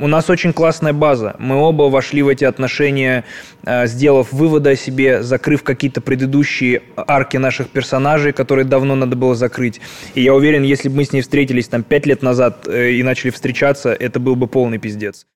У нас очень классная база. Мы оба вошли в эти отношения, э, сделав выводы о себе, закрыв какие-то предыдущие арки наших персонажей, которые давно надо было закрыть. И я уверен, если бы мы с ней встретились там пять лет назад э, и начали встречаться, это был бы полный пиздец.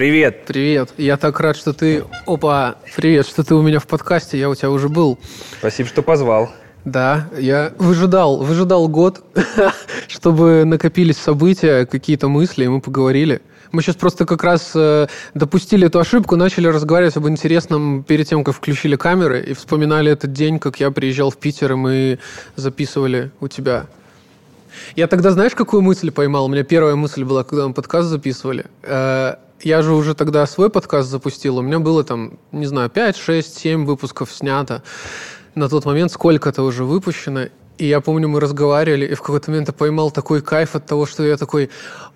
Привет. Привет. Я так рад, что ты... Опа, привет, что ты у меня в подкасте. Я у тебя уже был. Спасибо, что позвал. Да, я выжидал, выжидал год, чтобы накопились события, какие-то мысли, и мы поговорили. Мы сейчас просто как раз э, допустили эту ошибку, начали разговаривать об интересном перед тем, как включили камеры, и вспоминали этот день, как я приезжал в Питер, и мы записывали у тебя. Я тогда, знаешь, какую мысль поймал? У меня первая мысль была, когда мы подкаст записывали. Э, я же уже тогда свой подкаст запустил. У меня было там, не знаю, 5, 6, 7 выпусков снято. На тот момент сколько-то уже выпущено. И я помню, мы разговаривали, и в какой-то момент я поймал такой кайф от того, что я такой,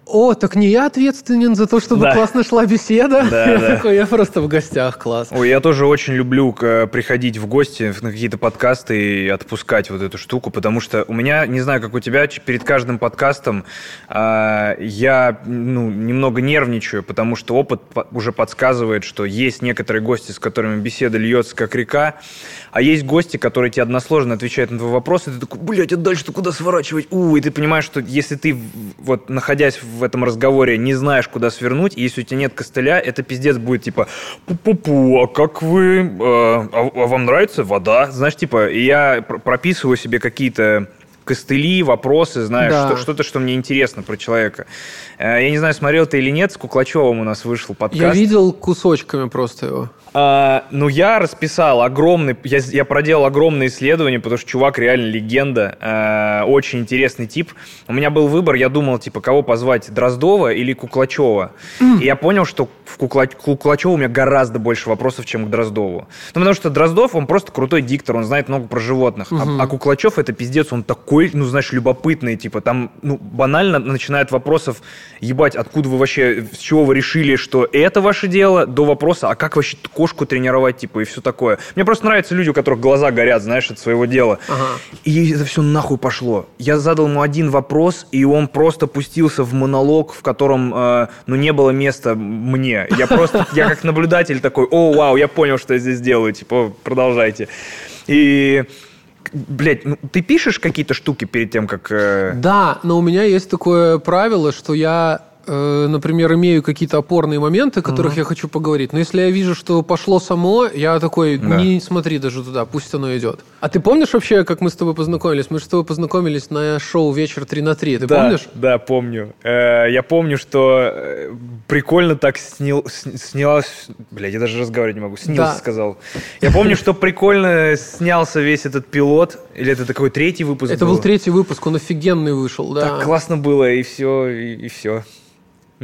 о, так не я ответственен за то, чтобы да. классно шла беседа. Да, я да. такой, я просто в гостях, класс. Ой, я тоже очень люблю приходить в гости на какие-то подкасты и отпускать вот эту штуку, потому что у меня, не знаю, как у тебя, перед каждым подкастом э, я ну, немного нервничаю, потому что опыт уже подсказывает, что есть некоторые гости, с которыми беседа льется как река, а есть гости, которые тебе односложно отвечают на твой вопрос, и ты такой, блядь, а дальше-то куда сворачивать? У, и ты понимаешь, что если ты, вот, находясь в этом разговоре, не знаешь, куда свернуть, и если у тебя нет костыля, это пиздец будет, типа, пу-пу-пу, а как вы, э, а, а вам нравится вода? Знаешь, типа, и я прописываю себе какие-то костыли, вопросы, знаешь, да. что, что-то, что мне интересно про человека. Э, я не знаю, смотрел ты или нет, с Куклачевым у нас вышел подкаст. Я видел кусочками просто его. А, ну, я расписал огромный... Я, я проделал огромное исследование, потому что чувак реально легенда. А, очень интересный тип. У меня был выбор, я думал, типа, кого позвать, Дроздова или Куклачева. Mm. И я понял, что в Кукла... Куклачеву у меня гораздо больше вопросов, чем к Дроздову. Ну, потому что Дроздов, он просто крутой диктор, он знает много про животных. Mm-hmm. А, а Куклачев это пиздец, он такой, ну, знаешь, любопытный, типа, там, ну, банально начинает вопросов, ебать, откуда вы вообще, с чего вы решили, что это ваше дело, до вопроса, а как вообще кошку тренировать, типа, и все такое. Мне просто нравятся люди, у которых глаза горят, знаешь, от своего дела. Ага. И это все нахуй пошло. Я задал ему один вопрос, и он просто пустился в монолог, в котором, э, ну, не было места мне. Я просто, я как наблюдатель такой, о, вау, я понял, что я здесь делаю, типа, продолжайте. И Блять, ну ты пишешь какие-то штуки перед тем, как... Э... Да, но у меня есть такое правило, что я например, имею какие-то опорные моменты, о которых угу. я хочу поговорить. Но если я вижу, что пошло само, я такой, да. не смотри даже туда, пусть оно идет. А ты помнишь вообще, как мы с тобой познакомились? Мы же с тобой познакомились на шоу «Вечер 3 на 3». Ты да, помнишь? Да, помню. Э, я помню, что э, прикольно так снил, снялась... Блядь, я даже разговаривать не могу. Снился, да. сказал. Я помню, что прикольно снялся весь этот пилот. Или это такой третий выпуск Это был, был третий выпуск, он офигенный вышел, да. Так классно было, и все, и, и все.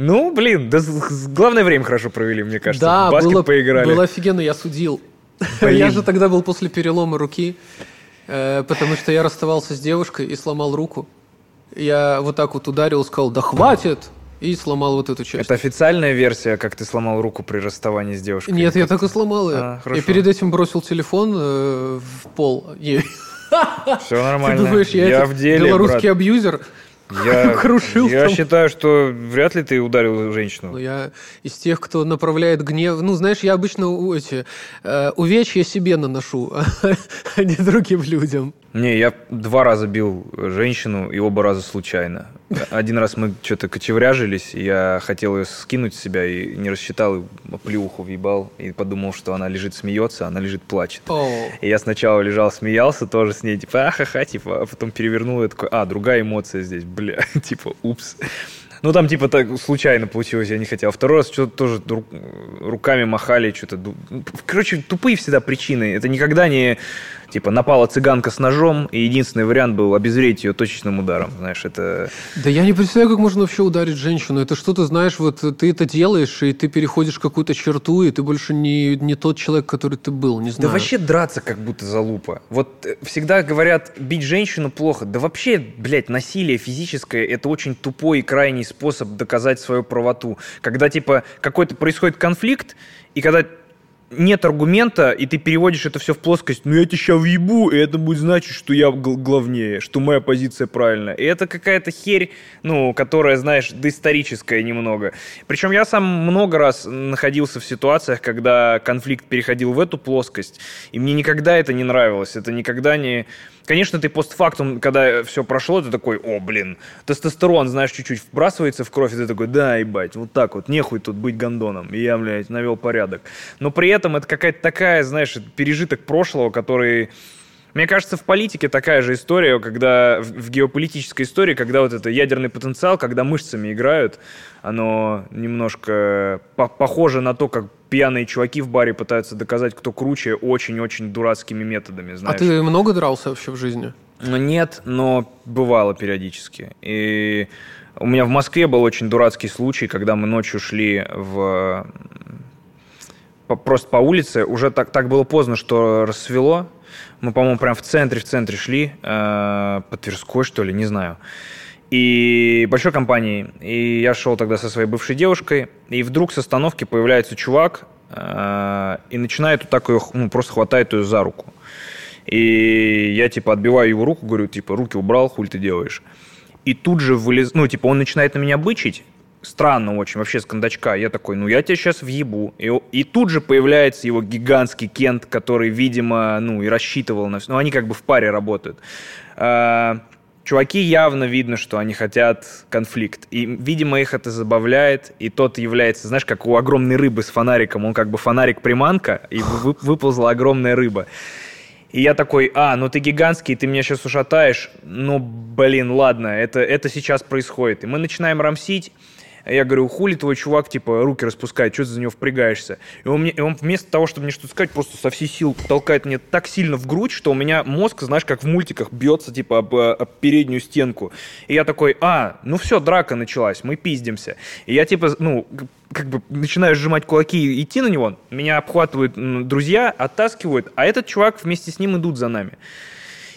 Ну, блин, да главное время хорошо провели, мне кажется. Да, в баскет было, поиграли. было офигенно, я судил. Блин. Я же тогда был после перелома руки, э, потому что я расставался с девушкой и сломал руку. Я вот так вот ударил, сказал, да хватит, и сломал вот эту часть. Это официальная версия, как ты сломал руку при расставании с девушкой? Нет, я так и сломал ее. А, я перед этим бросил телефон э, в пол. Все нормально. Ты думаешь, я, я в деле, белорусский брат. абьюзер? Я, крушил. Я там. считаю, что вряд ли ты ударил женщину. Ну, я из тех, кто направляет гнев. Ну, знаешь, я обычно эти, э, увечья себе наношу, а не другим людям. Не, я два раза бил женщину, и оба раза случайно. Один раз мы что-то кочевряжились, я хотел ее скинуть с себя, и не рассчитал, и плюху въебал, и подумал, что она лежит, смеется, а она лежит, плачет. Oh. И я сначала лежал, смеялся тоже с ней, типа, ахаха, типа, а потом перевернул, и такой, а, другая эмоция здесь, бля, типа, упс. Ну, там, типа, так случайно получилось, я не хотел. А второй раз что-то тоже руками махали, что-то... Короче, тупые всегда причины. Это никогда не Типа напала цыганка с ножом, и единственный вариант был обезвредить ее точечным ударом. Знаешь, это... Да я не представляю, как можно вообще ударить женщину. Это что-то, знаешь, вот ты это делаешь, и ты переходишь какую-то черту, и ты больше не, не тот человек, который ты был, не знаю. Да вообще драться как будто залупа. Вот э, всегда говорят, бить женщину плохо. Да вообще, блядь, насилие физическое – это очень тупой и крайний способ доказать свою правоту. Когда, типа, какой-то происходит конфликт, и когда нет аргумента, и ты переводишь это все в плоскость, ну я тебя сейчас въебу, и это будет значить, что я главнее, что моя позиция правильная. И это какая-то херь, ну, которая, знаешь, доисторическая немного. Причем я сам много раз находился в ситуациях, когда конфликт переходил в эту плоскость, и мне никогда это не нравилось, это никогда не Конечно, ты постфактум, когда все прошло, ты такой, о, блин, тестостерон, знаешь, чуть-чуть вбрасывается в кровь, и ты такой, да, ебать, вот так вот, нехуй тут быть гондоном. И я, блядь, навел порядок. Но при этом это какая-то такая, знаешь, пережиток прошлого, который... Мне кажется, в политике такая же история, когда в геополитической истории, когда вот это ядерный потенциал, когда мышцами играют, оно немножко по похоже на то, как пьяные чуваки в баре пытаются доказать, кто круче, очень-очень дурацкими методами, знаешь. А ты много дрался вообще в жизни? Ну, нет, но бывало периодически. И у меня в Москве был очень дурацкий случай, когда мы ночью шли в... Просто по улице. Уже так, так было поздно, что рассвело. Мы, по-моему, прям в центре, в центре шли. Э, по Тверской, что ли, не знаю и большой компании. И я шел тогда со своей бывшей девушкой, и вдруг с остановки появляется чувак э, и начинает вот так ее, ну, просто хватает ее за руку. И я, типа, отбиваю его руку, говорю, типа, руки убрал, хуй ты делаешь. И тут же вылез... Ну, типа, он начинает на меня бычить, странно очень, вообще с кондачка. Я такой, ну я тебя сейчас въебу. И, и тут же появляется его гигантский Кент, который, видимо, ну и рассчитывал на все. Ну, они как бы в паре работают. А, Чуваки явно видно, что они хотят конфликт. И, видимо, их это забавляет. И тот является, знаешь, как у огромной рыбы с фонариком. Он как бы фонарик-приманка, и вы, выползла огромная рыба. И я такой, а, ну ты гигантский, ты меня сейчас ушатаешь. Ну, блин, ладно, это, это сейчас происходит. И мы начинаем рамсить. Я говорю, хули твой чувак, типа, руки распускает, что ты за него впрягаешься? И он, мне, и он вместо того, чтобы мне что-то сказать, просто со всей сил толкает мне так сильно в грудь, что у меня мозг, знаешь, как в мультиках, бьется, типа, об, об переднюю стенку. И я такой, а, ну все, драка началась, мы пиздимся. И я, типа, ну, как бы начинаю сжимать кулаки и идти на него, меня обхватывают друзья, оттаскивают, а этот чувак вместе с ним идут за нами.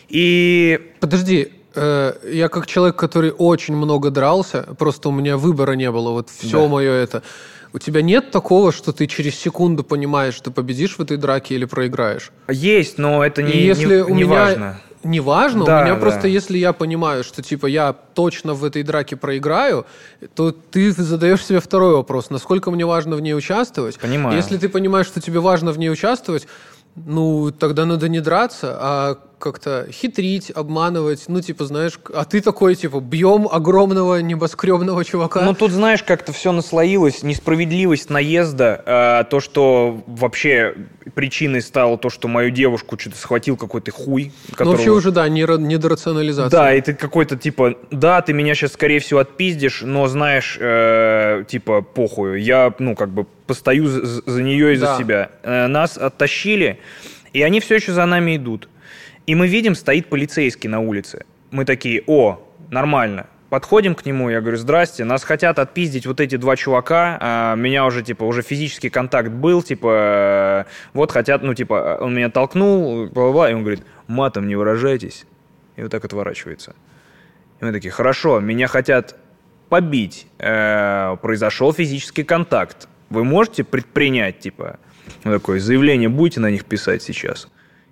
И... Подожди, Э, я как человек, который очень много дрался, просто у меня выбора не было, вот все да. мое это. У тебя нет такого, что ты через секунду понимаешь, что победишь в этой драке или проиграешь? Есть, но это не, И если не, у не меня... важно. Не важно, да, у меня да. просто, если я понимаю, что типа я точно в этой драке проиграю, то ты задаешь себе второй вопрос, насколько мне важно в ней участвовать. Понимаю. Если ты понимаешь, что тебе важно в ней участвовать, ну, тогда надо не драться, а как-то хитрить, обманывать, ну, типа, знаешь, а ты такой, типа, бьем огромного небоскребного чувака. Ну, тут, знаешь, как-то все наслоилось, несправедливость наезда, а, то, что вообще причиной стало то, что мою девушку что-то схватил какой-то хуй. Которого... Ну, вообще уже, да, недорационализация. Да, и ты какой-то, типа, да, ты меня сейчас, скорее всего, отпиздишь, но, знаешь, э, типа, похуй, я, ну, как бы, постою за, за нее и да. за себя. Э, нас оттащили, и они все еще за нами идут. И мы видим, стоит полицейский на улице. Мы такие, о, нормально. Подходим к нему, я говорю, здрасте, нас хотят отпиздить вот эти два чувака, а меня уже, типа, уже физический контакт был, типа, вот хотят, ну, типа, он меня толкнул, бла-бла, и он говорит, матом не выражайтесь, и вот так отворачивается. И мы такие, хорошо, меня хотят побить, э, произошел физический контакт, вы можете предпринять, типа, он такой, заявление будете на них писать сейчас?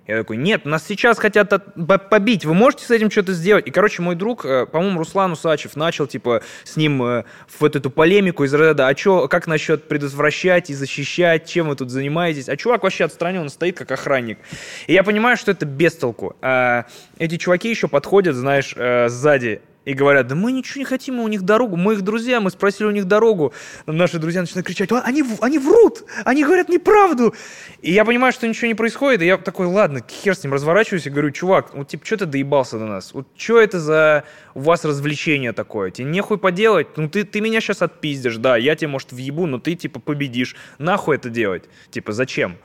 Я такой, нет, нас сейчас хотят от... побить, вы можете с этим что-то сделать? И, короче, мой друг, э, по-моему, Руслан Усачев начал, типа, с ним э, вот эту полемику из рода, а чё, как насчет предотвращать и защищать, чем вы тут занимаетесь? А чувак вообще отстранен, стоит как охранник. И я понимаю, что это без толку. А эти чуваки еще подходят, знаешь, э, сзади и говорят, да мы ничего не хотим, мы у них дорогу, мы их друзья, мы спросили у них дорогу. Наши друзья начинают кричать, они, они врут, они говорят неправду. И я понимаю, что ничего не происходит, и я такой, ладно, хер с ним, разворачиваюсь и говорю, чувак, вот типа, что ты доебался до нас? Вот что это за у вас развлечение такое? Тебе нехуй поделать? Ну ты, ты меня сейчас отпиздишь, да, я тебе, может, въебу, но ты типа победишь. Нахуй это делать? Типа, зачем?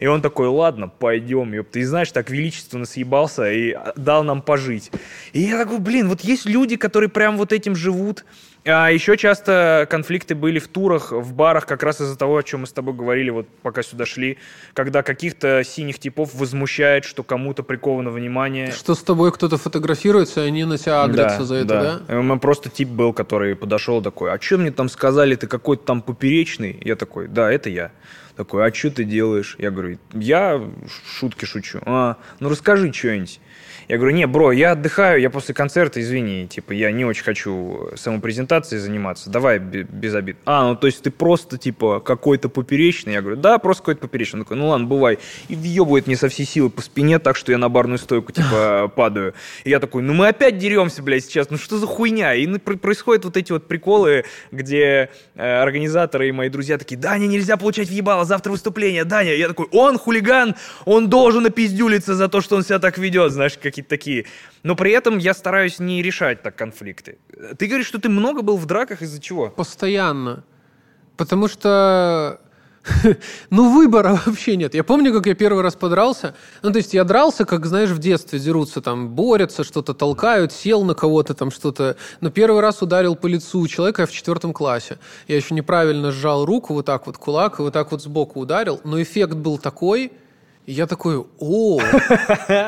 И он такой, ладно, пойдем, ёп. Ты знаешь, так величественно съебался и дал нам пожить. И я такой, блин, вот есть люди, которые прям вот этим живут. А еще часто конфликты были в турах, в барах, как раз из-за того, о чем мы с тобой говорили, вот пока сюда шли, когда каких-то синих типов возмущает, что кому-то приковано внимание. Что с тобой кто-то фотографируется, и они на тебя агрятся да, за это, да? да? Просто тип был, который подошел такой, а что мне там сказали, ты какой-то там поперечный? Я такой, да, это я. Такой, а что ты делаешь? Я говорю, я шутки шучу. А, ну расскажи что-нибудь. Я говорю, не, бро, я отдыхаю, я после концерта, извини, типа, я не очень хочу самопрезентацией заниматься, давай без обид. А, ну то есть ты просто, типа, какой-то поперечный? Я говорю, да, просто какой-то поперечный. Он такой, ну ладно, бывай. И въебывает мне со всей силы по спине так, что я на барную стойку, типа, падаю. И я такой, ну мы опять деремся, блядь, сейчас, ну что за хуйня? И происходят вот эти вот приколы, где э, организаторы и мои друзья такие, Даня, нельзя получать въебало, завтра выступление, Даня. Я такой, он хулиган, он должен опиздюлиться за то, что он себя так ведет, знаешь, как какие-то такие. Но при этом я стараюсь не решать так конфликты. Ты говоришь, что ты много был в драках из-за чего? Постоянно. Потому что ну, выбора вообще нет. Я помню, как я первый раз подрался. Ну, то есть я дрался, как, знаешь, в детстве дерутся, там, борются, что-то толкают, сел на кого-то, там, что-то. Но первый раз ударил по лицу человека в четвертом классе. Я еще неправильно сжал руку, вот так вот кулак, и вот так вот сбоку ударил. Но эффект был такой, и я такой, о,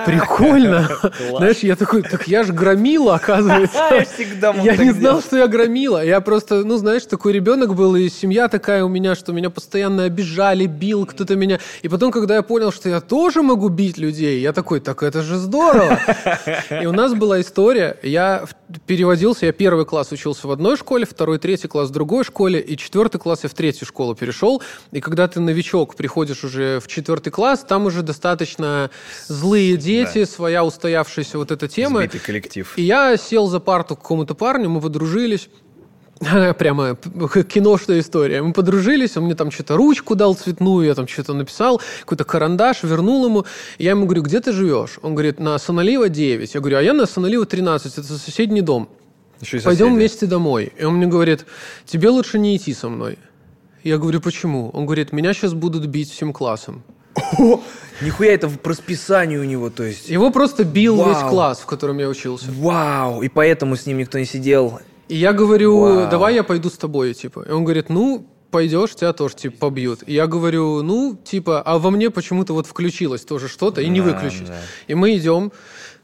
прикольно. Знаешь, я такой, так я же громила, оказывается. Я всегда Я не знал, что я громила. Я просто, ну, знаешь, такой ребенок был, и семья такая у меня, что меня постоянно обижали, бил кто-то меня. И потом, когда я понял, что я тоже могу бить людей, я такой, так это же здорово. И у нас была история, я переводился, я первый класс учился в одной школе, второй, третий класс в другой школе, и четвертый класс я в третью школу перешел. И когда ты новичок, приходишь уже в четвертый класс, там уже достаточно злые дети, да. своя устоявшаяся вот эта тема. Сбитый коллектив. И я сел за парту к какому-то парню, мы подружились. Прямо киношная история. Мы подружились, он мне там что-то ручку дал цветную, я там что-то написал, какой-то карандаш, вернул ему. Я ему говорю, где ты живешь? Он говорит, на Саналива 9. Я говорю, а я на Саналива 13, это соседний дом. Еще Пойдем вместе домой. И он мне говорит, тебе лучше не идти со мной. Я говорю, почему? Он говорит, меня сейчас будут бить всем классом. О, нихуя это по расписанию у него, то есть. Его просто бил Вау. весь класс, в котором я учился. Вау, и поэтому с ним никто не сидел. И я говорю, Вау. давай я пойду с тобой, типа. И он говорит, ну, пойдешь, тебя тоже, типа, побьют. И я говорю, ну, типа, а во мне почему-то вот включилось тоже что-то и не да, выключить. Да. И мы идем,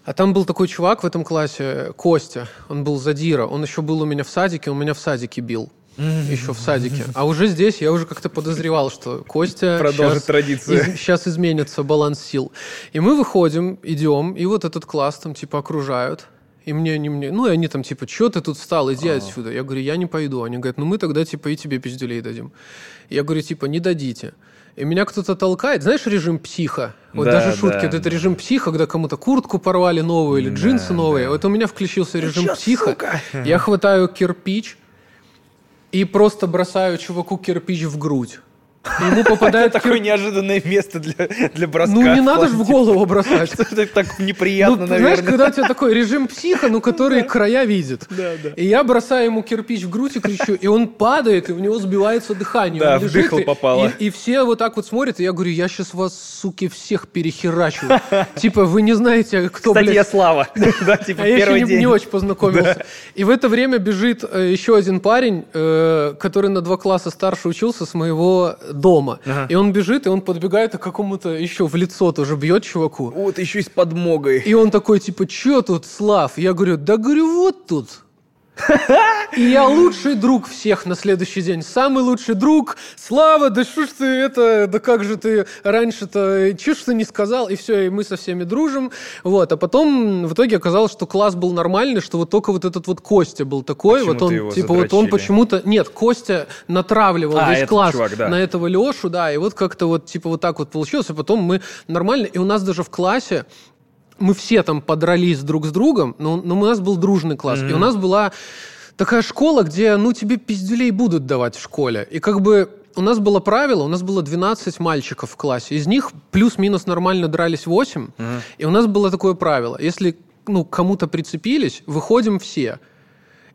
а там был такой чувак в этом классе, Костя, он был задира, он еще был у меня в садике, он меня в садике бил еще в садике. А уже здесь я уже как-то подозревал, что Костя продолжит сейчас, традицию. Из, сейчас изменится баланс сил. И мы выходим, идем, и вот этот класс там типа окружают. И мне, не мне, ну, и они там, типа, что ты тут встал, иди А-а-а. отсюда. Я говорю, я не пойду. Они говорят, ну, мы тогда, типа, и тебе пиздюлей дадим. Я говорю, типа, не дадите. И меня кто-то толкает. Знаешь режим психа? Вот да, даже шутки. Да, вот это режим психа, когда кому-то куртку порвали новую или джинсы да, новые. Да. Вот у меня включился режим ну, психа. Сука? Я хватаю кирпич, и просто бросаю чуваку кирпич в грудь. Ему попадает... Это такое неожиданное место для, для броска. Ну, не надо же в голову бросать. Это так неприятно, ну, наверное. Знаешь, когда у тебя такой режим психа, ну, который края видит. Да, да. И я бросаю ему кирпич в грудь и кричу, и он падает, и в него сбивается дыхание. Да, в дыхал попало. И, и все вот так вот смотрят, и я говорю, я сейчас вас, суки, всех перехерачу. Типа, вы не знаете, кто, Кстати, я Слава. Да, типа, а я еще не очень познакомился. И в это время бежит э, еще один парень, э, который на два класса старше учился с моего дома. Ага. И он бежит, и он подбегает и какому-то еще в лицо тоже бьет чуваку. Вот, еще и с подмогой. И он такой, типа, что тут, Слав? Я говорю, да говорю, вот тут. И я лучший друг всех на следующий день. Самый лучший друг. Слава, да что ж ты это, да как же ты раньше-то, че ж ты не сказал? И все, и мы со всеми дружим. Вот, а потом в итоге оказалось, что класс был нормальный, что вот только вот этот вот Костя был такой. Почему вот он, типа, задрочили? вот он почему-то... Нет, Костя натравливал а, весь класс чувак, да. на этого Лешу, да, и вот как-то вот, типа, вот так вот получилось, а потом мы нормально, и у нас даже в классе мы все там подрались друг с другом, но, но у нас был дружный класс. Mm-hmm. И у нас была такая школа, где, ну, тебе пиздюлей будут давать в школе. И как бы у нас было правило, у нас было 12 мальчиков в классе. Из них плюс-минус нормально дрались 8. Mm-hmm. И у нас было такое правило. Если ну, кому-то прицепились, выходим все.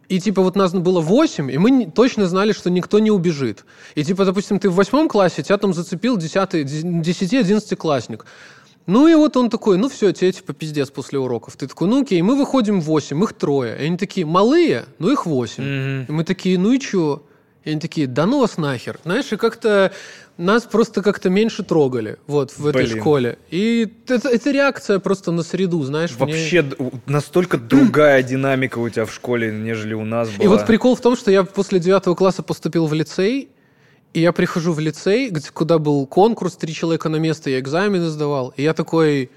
И типа вот нас было 8, и мы точно знали, что никто не убежит. И типа, допустим, ты в восьмом классе, тебя там зацепил 10-11 классник. Ну и вот он такой, ну все, тебе типа пиздец после уроков. Ты такой, ну окей, мы выходим в 8, их трое. И они такие, малые, ну их 8. Мгм. И мы такие, ну и чё? И они такие, да ну вас нахер. Знаешь, и как-то нас просто как-то меньше трогали вот в этой Блин. школе. И это, это реакция просто на среду, знаешь. Вообще у- настолько другая динамика у тебя в школе, нежели у нас была. И вот прикол в том, что я после девятого класса поступил в лицей, и я прихожу в лицей, где- куда был конкурс, три человека на место, я экзамены сдавал, и я такой,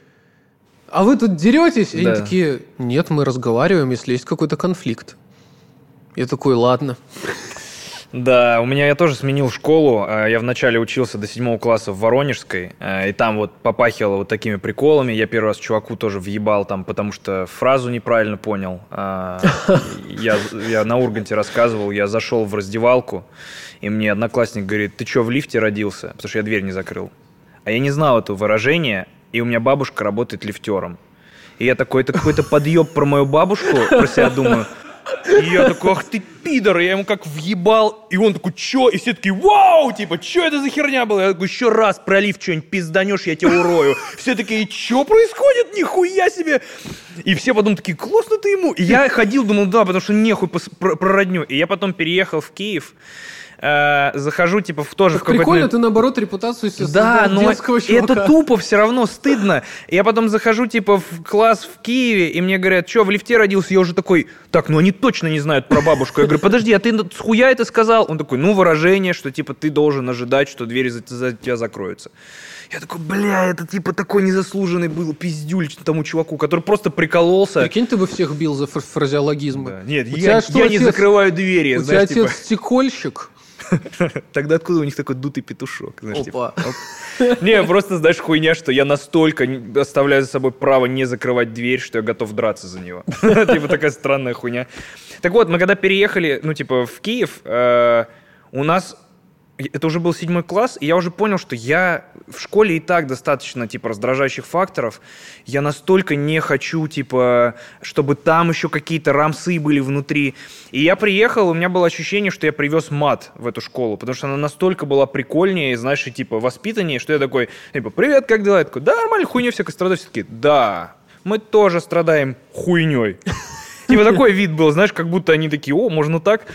а вы тут деретесь? И Да. они такие, нет, мы разговариваем, если есть какой-то конфликт. Я такой, ладно. Да, у меня я тоже сменил школу. А, Я вначале учился до седьмого класса в Воронежской, а, и там вот попахивало вот такими приколами. Я первый раз чуваку тоже въебал там, потому что фразу неправильно понял. А, Я, я на Урганте рассказывал, я зашел в раздевалку, и мне одноклассник говорит, ты что, в лифте родился? Потому что я дверь не закрыл. А я не знал это выражение, и у меня бабушка работает лифтером. И я такой, это какой-то подъеб про мою бабушку, про себя думаю. И я такой, ах ты пидор, я ему как въебал, и он такой, чё? И все такие, вау, типа, чё это за херня была? Я такой, еще раз пролив что-нибудь пизданешь, я тебя урою. Все такие, чё происходит? Нихуя себе! И все потом такие, классно ты ему. И я ходил, думал, да, потому что нехуй про, про родню. И я потом переехал в Киев, э, захожу, типа, в тоже в какой-то прикольно, ты наоборот репутацию себе да, но это тупо все равно стыдно. Я потом захожу, типа, в класс в Киеве, и мне говорят, что, в лифте родился? Я уже такой, так, ну они точно не знают про бабушку. Я говорю, подожди, а ты с хуя это сказал? Он такой, ну, выражение, что, типа, ты должен ожидать, что двери за, за тебя закроются. Я такой, бля, это, типа, такой незаслуженный был пиздюль тому чуваку, который просто прикололся. Прикинь, ты бы всех бил за фр- фразеологизмы. Да. Нет, У я, тебя что, я не отец? закрываю двери, У знаешь, тебя типа, отец стекольщик? тогда откуда у них такой дутый петушок? Знаешь, типа, Опа. Не, просто, знаешь, хуйня, что я настолько оставляю за собой право не закрывать дверь, что я готов драться за него. Типа такая странная хуйня. Так вот, мы когда переехали, ну, типа, в Киев, э, у нас... Это уже был седьмой класс, и я уже понял, что я в школе и так достаточно, типа, раздражающих факторов. Я настолько не хочу, типа, чтобы там еще какие-то рамсы были внутри. И я приехал, у меня было ощущение, что я привез мат в эту школу, потому что она настолько была прикольнее, знаешь, и, типа, воспитаннее, что я такой, типа, привет, как дела? Я такой, да, нормально, хуйня всякой страдаю. Все таки да, мы тоже страдаем хуйней. Типа такой вид был, знаешь, как будто они такие, о, можно так.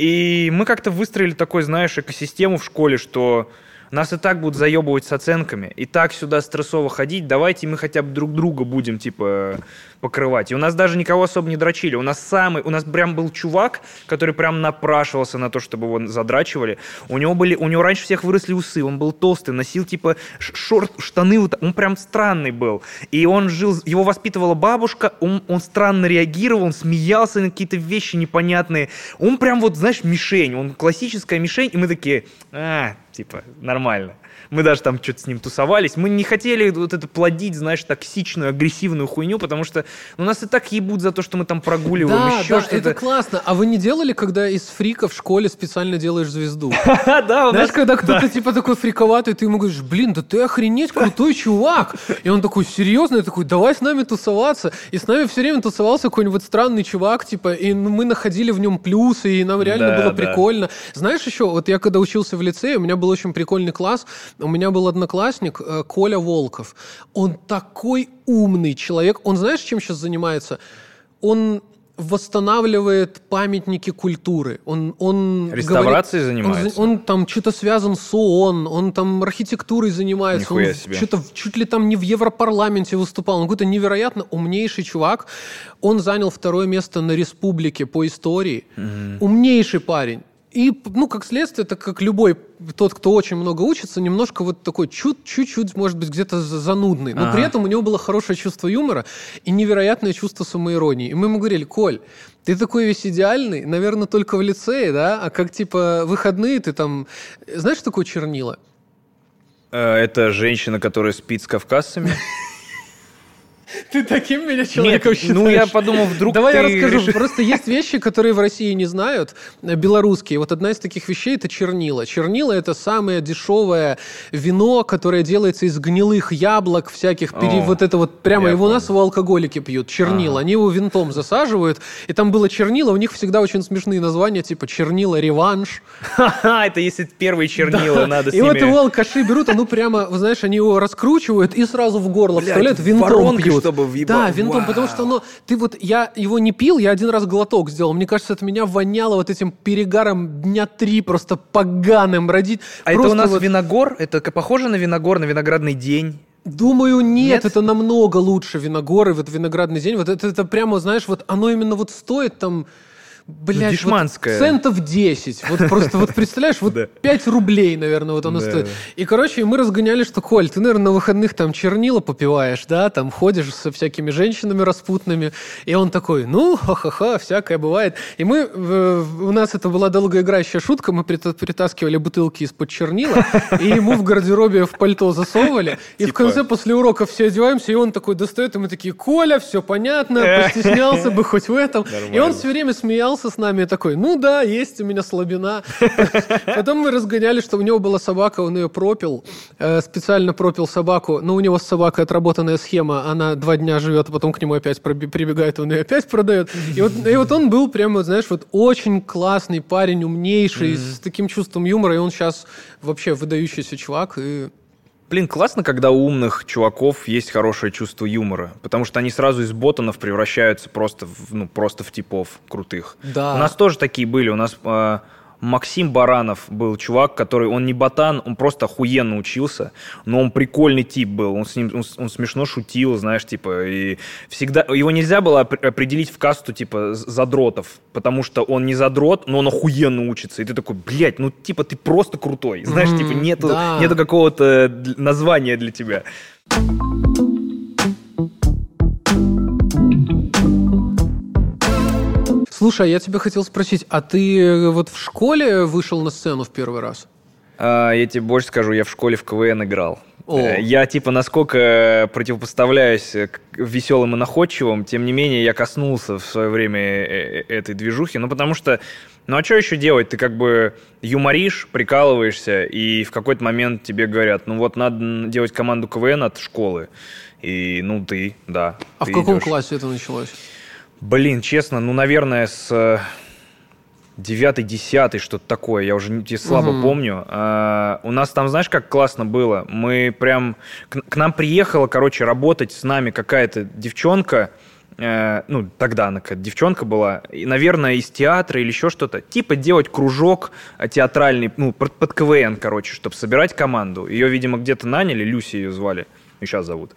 И мы как-то выстроили такой, знаешь, экосистему в школе, что нас и так будут заебывать с оценками, и так сюда стрессово ходить, давайте мы хотя бы друг друга будем, типа, покрывать. И у нас даже никого особо не дрочили. У нас самый, у нас прям был чувак, который прям напрашивался на то, чтобы его задрачивали. У него были, у него раньше всех выросли усы, он был толстый, носил, типа, шорт, штаны, вот он прям странный был. И он жил, его воспитывала бабушка, он, он странно реагировал, он смеялся на какие-то вещи непонятные. Он прям вот, знаешь, мишень, он классическая мишень, и мы такие, а, типа, нормально. Мы даже там что-то с ним тусовались. Мы не хотели вот это плодить, знаешь, токсичную, агрессивную хуйню, потому что ну, нас и так ебут за то, что мы там прогуливаем, Да, еще да, что-то. это классно. А вы не делали, когда из фрика в школе специально делаешь звезду? да, у Знаешь, когда кто-то типа такой фриковатый, ты ему говоришь, блин, да ты охренеть крутой чувак. И он такой, серьезно? Я такой, давай с нами тусоваться. И с нами все время тусовался какой-нибудь странный чувак, типа, и мы находили в нем плюсы, и нам реально было прикольно. Знаешь еще, вот я когда учился в лицее, у меня был очень прикольный класс, у меня был одноклассник э, Коля Волков. Он такой умный человек. Он знаешь, чем сейчас занимается? Он восстанавливает памятники культуры. Он, он Реставрацией говорит- занимается? Он, он там что-то связан с ООН, он там архитектурой занимается. Нихуя он себе. Что-то чуть ли там не в Европарламенте выступал. Он какой-то невероятно умнейший чувак. Он занял второе место на республике по истории. Умнейший парень. И, ну, как следствие, это как любой тот, кто очень много учится, немножко вот такой чуть- чуть-чуть, может быть, где-то за- занудный. Но Ага. при этом у него было хорошее чувство юмора и невероятное чувство самоиронии. И мы ему говорили, Коль, ты такой весь идеальный, наверное, только в лицее, да? А как, типа, выходные ты там... Знаешь, что такое чернила? Э, Это женщина, которая спит с кавказцами. Ты таким меня человеком Нет, считаешь? ну я подумал, вдруг Давай я расскажу. решил- Просто есть вещи, которые в России не знают, э, белорусские. Вот одна из таких вещей – это чернила. Чернила – это самое дешевое вино, которое делается из гнилых яблок, всяких, пере- О, вот это вот, прямо его у понял. нас его алкоголики пьют, чернила. Ага. Они его винтом засаживают, и там было чернила, у них всегда очень смешные названия, типа чернила реванш. Ха-ха, это если первые чернила, надо с И вот его алкаши берут, а ну прямо, знаешь, они его раскручивают и сразу в горло Блядь, вставляют, винтом воронкой, чтобы въебать. Да, винтом, потому что Вау. оно... Ты вот, я его не пил, я один раз глоток сделал. Мне кажется, от меня воняло вот этим перегаром дня три просто поганым родить. А это Просто у нас вот- виногор? Это похоже на виногор, на виноградный день? Думаю, нет, Нет? это намного лучше виногоры, вот виноградный день. Вот это, это прямо, знаешь, вот оно именно вот стоит там, блядь, вот дешманское. центов 10. Вот просто, вот представляешь, вот Да. 5 рублей, наверное, вот оно стоит. И, короче, мы разгоняли, что, Коль, ты, наверное, на выходных там чернила попиваешь, да, там ходишь со всякими женщинами распутными. И он такой, ну, ха-ха-ха, всякое бывает. И мы, э, у нас это была долгоиграющая шутка, мы прит- притаскивали бутылки из-под чернила, и ему в гардеробе в пальто засовывали. И в Типа- конце, после урока все одеваемся, и он такой достает, и мы такие, Коля, все понятно, постеснялся бы хоть в этом. И он все время смеялся с нами, и такой, ну да, есть у меня слабина. Потом мы разгоняли, что у него была собака, он ее пропил, э, специально пропил собаку, но у него с собакой отработанная схема, она два дня живет, а потом к нему опять прибегает, он ее опять продает. И вот, и вот он был прямо, знаешь, вот очень классный парень, умнейший, с таким чувством юмора, и он сейчас вообще выдающийся чувак, и Блин, классно, когда у умных чуваков есть хорошее чувство юмора, потому что они сразу из ботанов превращаются просто в, ну, просто в типов крутых. Да. У нас тоже такие были. У нас э, Максим Баранов был чувак, который, он не ботан, он просто охуенно учился, но он прикольный тип был, он с ним, он, он смешно шутил, знаешь, типа, и всегда, его нельзя было опр- определить в касту, типа, задротов, потому что он не задрот, но он охуенно учится, и ты такой, блядь, ну, типа, ты просто крутой, знаешь, Мгм, типа, нету, да. нету какого-то дл- названия для тебя. Слушай, а я тебя хотел спросить, а ты э, вот в школе вышел на сцену в первый раз? А, я тебе больше скажу, я в школе в КВН играл. О. Э, Я, типа, насколько противопоставляюсь э, к веселым и находчивым, тем не менее, я коснулся в свое время этой движухи. Ну, потому что, ну, а что еще делать? Ты как бы юморишь, прикалываешься, и в какой-то момент тебе говорят, ну, вот надо делать команду КВН от школы. И, ну, ты, да. А ты в каком идешь. классе это началось? Блин, честно, ну, наверное, с э, девятый, десятый, что-то такое, я уже не слабо Мгм. помню. А, у нас там, знаешь, как классно было? Мы прям... К, к нам приехала, короче, работать с нами какая-то девчонка, э, ну, тогда она какая-то девчонка была, и, наверное, из театра или еще что-то, типа делать кружок э, театральный, ну, под, под КВН, короче, чтобы собирать команду. Ее, видимо, где-то наняли, Люси ее звали, ну, сейчас зовут.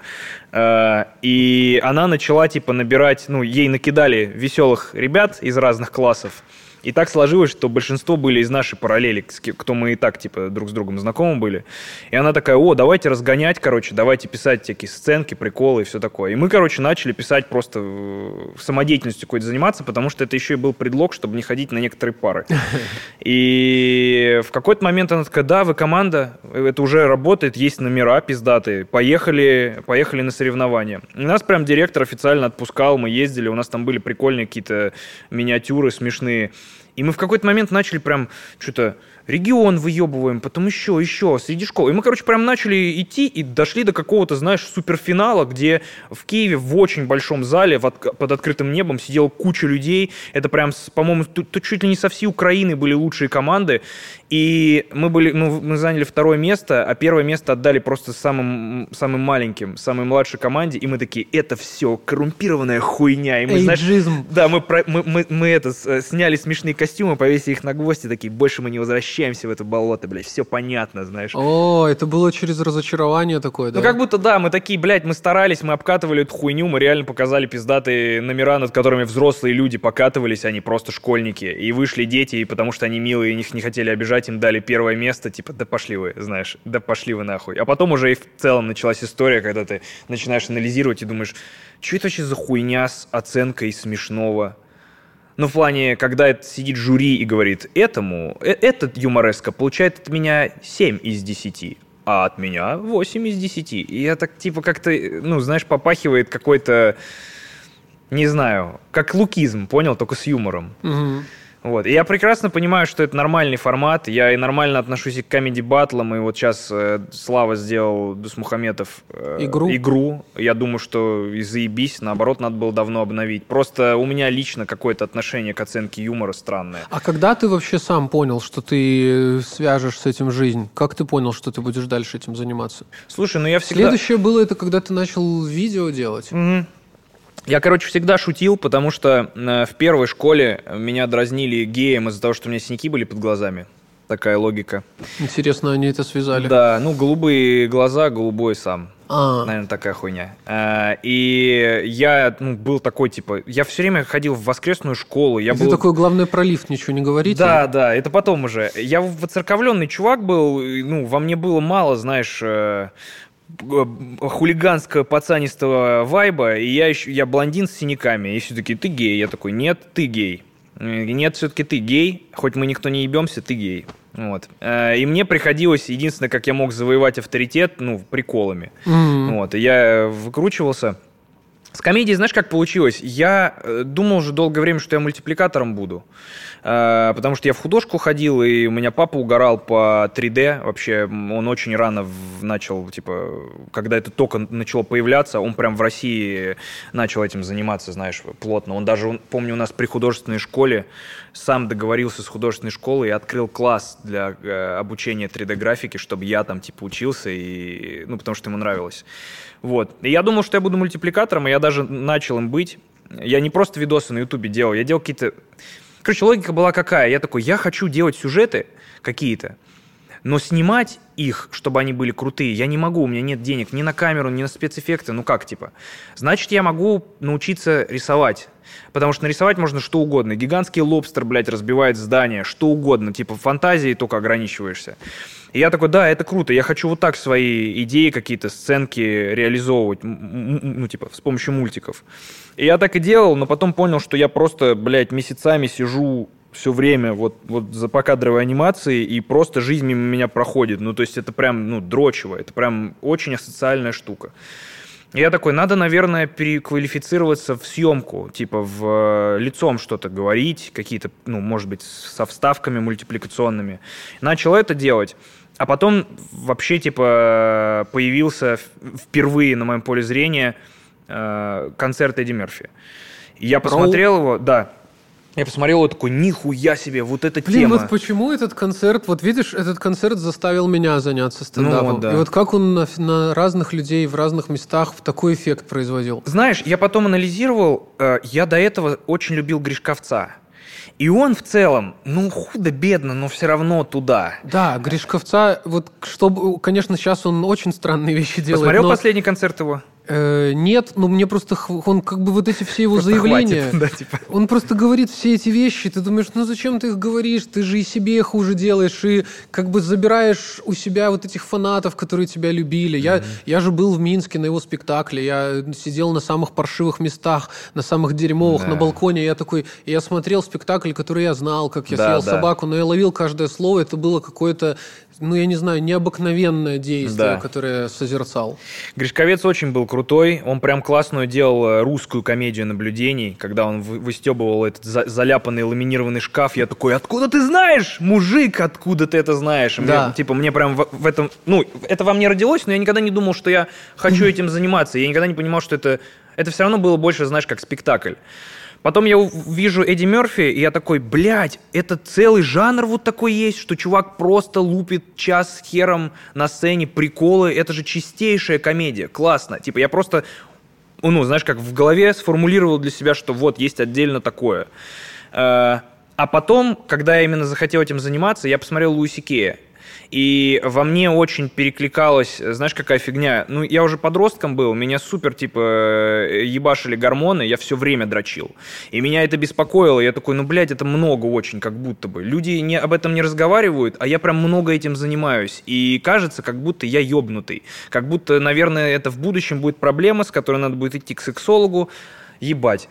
Э, И она начала, типа, набирать, ну, ей накидали веселых ребят из разных классов, и так сложилось, что большинство были из нашей параллели, кто мы и так, типа, друг с другом знакомы были. И она такая, о, давайте разгонять, короче, давайте писать всякие сценки, приколы и все такое. И мы, короче, начали писать просто э, самодеятельностью какой-то заниматься, потому что это еще и был предлог, чтобы не ходить на некоторые пары. И в какой-то момент она такая, да, вы команда, это уже работает, есть номера пиздатые, поехали, поехали на соревнования. И нас прям директор официально отпускал, мы ездили, у нас там были прикольные какие-то миниатюры смешные. И мы в какой-то момент начали прям что-то регион выебываем, потом еще, еще, среди школ. И мы, короче, прям начали идти и дошли до какого-то, знаешь, суперфинала, где в Киеве в очень большом зале в от- под открытым небом сидела куча людей. Это прям, по-моему, тут, тут чуть ли не со всей Украины были лучшие команды. И мы были, ну, мы заняли второе место, а первое место отдали просто самым, самым маленьким, самой младшей команде. И мы такие, это все коррумпированная хуйня. И мы, знаешь, Эйджизм. да, мы, мы, мы, мы это, э, сняли смешные костюмы, повесили их на гвозди, такие, больше мы не возвращаемся в это болото, блядь, все понятно, знаешь. О, это было через разочарование такое, да? Ну, как будто, да, мы такие, блядь, мы старались, мы обкатывали эту хуйню, мы реально показали пиздатые номера, над которыми взрослые люди покатывались, они просто школьники. И вышли дети, и потому что они милые, и их не хотели обижать, им дали первое место, типа, да пошли вы, знаешь, да пошли вы нахуй. А потом уже и в целом началась история, когда ты начинаешь анализировать и думаешь, что это вообще за хуйня с оценкой смешного? Ну, в плане, когда это сидит жюри и говорит, этому, э- этот юмореска получает от меня 7 из 10, а от меня 8 из 10. И я так, типа, как-то, ну, знаешь, попахивает какой-то, не знаю, как лукизм, понял, только с юмором. Мгм. Вот. И я прекрасно понимаю, что это нормальный формат. Я и нормально отношусь и к комедий батлам. И вот сейчас э, Слава сделал Дусмухаметов э, Игру. игру. Я думаю, что и заебись. Наоборот, надо было давно обновить. Просто у меня лично какое-то отношение к оценке юмора странное. А когда ты вообще сам понял, что ты свяжешь с этим жизнь? Как ты понял, что ты будешь дальше этим заниматься? Слушай, ну я всегда... Следующее было это, когда ты начал видео делать. Мгм. Я, короче, всегда шутил, потому что э, в первой школе меня дразнили геем из-за того, что у меня синяки были под глазами. Такая логика. Интересно, они это связали. Да, ну, голубые глаза, голубой сам. А, Наверное, такая хуйня. А, И я ну, был такой, типа, я все время ходил в воскресную школу. Я ты был... такой, главное, про лифт ничего не говорите. Да, да, это потом уже. Я воцерковленный чувак был, ну, во мне было мало, знаешь, э, хулиганского пацанистого вайба, и я еще, я блондин с синяками, и все таки ты гей, я такой, нет, ты гей. Э, Нет, все-таки ты гей, хоть мы никто не ебемся, ты гей. Вот. Э, И мне приходилось, единственное, как я мог завоевать авторитет, ну, приколами. М. Вот, и я выкручивался. С комедией, знаешь, как получилось? Я э, думал уже долгое время, что я мультипликатором буду. Э, Потому что я в художку ходил, и у меня папа угорал по 3D. Вообще, он очень рано начал, типа, когда это только начало появляться, он прям в России начал этим заниматься, знаешь, плотно. Он даже, помню, у нас при художественной школе сам договорился с художественной школой и открыл класс для э, обучения 3D-графики, чтобы я там, типа, учился, и, ну, потому что ему нравилось. Вот. И я думал, что я буду мультипликатором, и я даже начал им быть. Я не просто видосы на Ютубе делал, я делал какие-то... Короче, логика была какая? Я такой, я хочу делать сюжеты какие-то, но снимать их, чтобы они были крутые, я не могу, у меня нет денег ни на камеру, ни на спецэффекты, ну как, типа. Значит, я могу научиться рисовать. Потому что нарисовать можно что угодно. Гигантский лобстер, блядь, разбивает здание, что угодно. Типа фантазией только ограничиваешься. И я такой, да, это круто, я хочу вот так свои идеи, какие-то сценки реализовывать, ну, типа, с помощью мультиков. И я так и делал, но потом понял, что я просто, блядь, месяцами сижу все время вот, вот за покадровой анимацией, и просто жизнь мимо меня проходит. Ну, то есть это прям, ну, дрочево, это прям очень асоциальная штука. Я такой, надо, наверное, переквалифицироваться в съемку, типа в э, лицом что-то говорить, какие-то, ну, может быть, со вставками мультипликационными. Начал это делать, а потом вообще, типа, появился в- впервые на моем поле зрения э, концерт Эдди Мерфи. Я посмотрел его, да, я посмотрел его такой, нихуя себе, вот эта Блин, тема. вот почему этот концерт, вот видишь, этот концерт заставил меня заняться стендапом. Ну, да. И вот как он на, на разных людей в разных местах такой эффект производил. Знаешь, я потом анализировал, э, я до этого очень любил Гришковца. И он в целом, ну, худо-бедно, но все равно туда. Да, Гришковца, вот чтобы, конечно, сейчас он очень странные вещи делает. Посмотрел но, последний концерт его? Э, нет, но мне просто он как бы вот эти все его Просто заявления. хватит, да, типа. Он просто говорит все эти вещи, ты думаешь, ну зачем ты их говоришь, ты же и себе хуже делаешь, и как бы забираешь у себя вот этих фанатов, которые тебя любили. Я, я же был в Минске на его спектакле, я сидел на самых паршивых местах, на самых дерьмовых, Да. на балконе, я такой, я смотрел спектакль, который я знал, как я Да, съел да. собаку, но я ловил каждое слово, это было какое-то, ну я не знаю, необыкновенное действие, Да. которое созерцал. Гришковец очень был крутой, он прям классную делал э, русскую комедию наблюдений, когда он вы- выстебывал этот за- заляпанный ламинированный шкаф, я такой, откуда ты знаешь, мужик, откуда ты это знаешь? Мне, Да. типа, мне прям в, в этом, ну, это во мне родилось, но я никогда не думал, что я хочу этим заниматься, я никогда не понимал, что это, это все равно было больше, знаешь, как спектакль. Потом я вижу Эдди Мерфи, и я такой, блядь, это целый жанр вот такой есть, что чувак просто лупит час хером на сцене, приколы, это же чистейшая комедия, классно. Типа я просто, ну, знаешь, как в голове сформулировал для себя, что вот есть отдельно такое. Э, А потом, когда я именно захотел этим заниматься, я посмотрел Луиси Кея. И во мне очень перекликалось, знаешь, какая фигня? Ну, я уже подростком был, меня супер, типа, э, ебашили гормоны, я все время дрочил. И меня это беспокоило, я такой, ну, блядь, это много очень, как будто бы. Люди не, об этом не разговаривают, а я прям много этим занимаюсь. И кажется, как будто я ебнутый. Как будто, наверное, это в будущем будет проблема, с которой надо будет идти к сексологу. Ебать.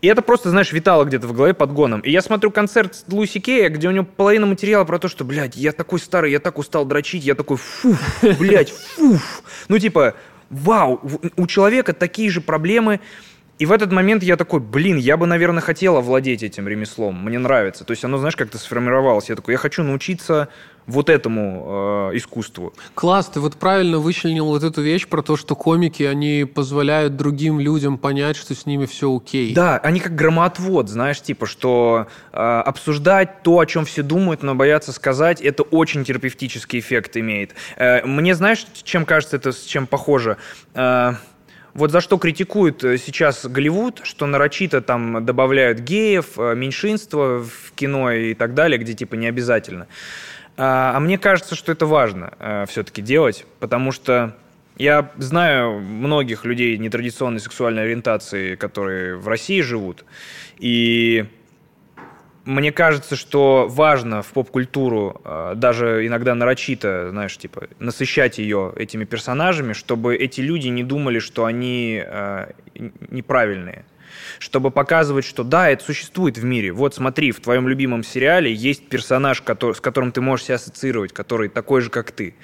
И это просто, знаешь, витало где-то в голове подгоном. И я смотрю концерт Луиси Кея, где у него половина материала про то, что, блядь, я такой старый, я так устал дрочить, я такой, фу, блядь, фу. Ну, типа, вау, у человека такие же проблемы, и в этот момент я такой, блин, я бы, наверное, хотел овладеть этим ремеслом. Мне нравится. То есть оно, знаешь, как-то сформировалось. Я такой, я хочу научиться вот этому э, искусству. Класс, ты вот правильно вычленил вот эту вещь про то, что комики, они позволяют другим людям понять, что с ними все окей. Да, они как громоотвод, знаешь, типа, что э, обсуждать то, о чем все думают, но боятся сказать, это очень терапевтический эффект имеет. Э, мне, знаешь, чем кажется это, с чем похоже? Э, вот за что критикуют э, сейчас Голливуд, что нарочито там добавляют геев, э, меньшинства в кино и так далее, где типа не обязательно. А, а мне кажется, что это важно э, все-таки делать, потому что я знаю многих людей нетрадиционной сексуальной ориентации, которые в России живут, и мне кажется, что важно в поп-культуру, э, даже иногда нарочито, знаешь, типа, насыщать ее этими персонажами, чтобы эти люди не думали, что они э, неправильные чтобы показывать, что да, это существует в мире. Вот смотри, в твоем любимом сериале есть персонаж, который, с которым ты можешь себя ассоциировать, который такой же, как ты.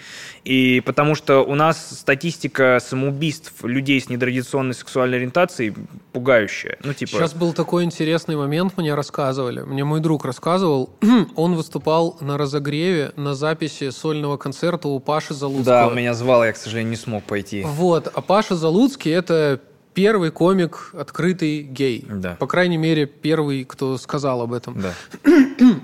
И потому что у нас статистика самоубийств людей с нетрадиционной сексуальной ориентацией пугающая. Ну, типа... Сейчас был такой интересный момент, мне рассказывали. Мне мой друг рассказывал. Он выступал на разогреве на записи сольного концерта у Паши Залуцкого. Да, меня звал, я, к сожалению, не смог пойти. Вот. А Паша Залуцкий — это первый комик открытый гей. Да. По крайней мере, первый, кто сказал об этом. Да.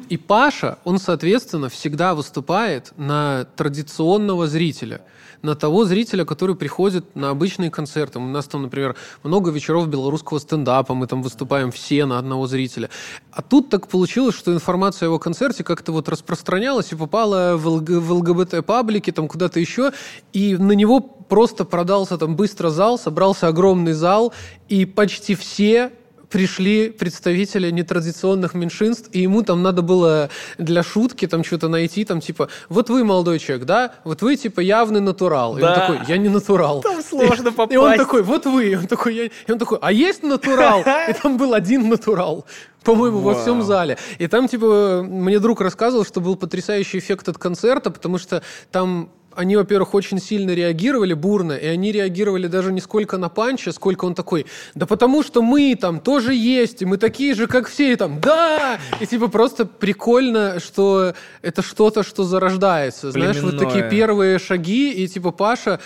И Паша, он, соответственно, всегда выступает на традиционного зрителя – на того зрителя, который приходит на обычные концерты. У нас там, например, много вечеров белорусского стендапа, мы там выступаем все на одного зрителя. А тут так получилось, что информация о его концерте как-то вот распространялась и попала в, ЛГ, в ЛГБТ-паблики, там куда-то еще, и на него просто продался там быстро зал, собрался огромный зал, и почти все пришли представители нетрадиционных меньшинств, и ему там надо было для шутки там что-то найти, там типа, вот вы молодой человек, да? Вот вы типа явный натурал. Да. И он такой, я не натурал. Там сложно попасть. И он такой, вот вы. И он такой, я... и он такой, а есть натурал? И там был один натурал по-моему, во всем зале. И там, типа, мне друг рассказывал, что был потрясающий эффект от концерта, потому что там они, во-первых, очень сильно реагировали бурно, и они реагировали даже не сколько на панча, сколько он такой, да потому что мы там тоже есть, и мы такие же, как все, и там, да! И типа просто прикольно, что это что-то, что зарождается. Знаешь, вот такие первые шаги, и типа Паша,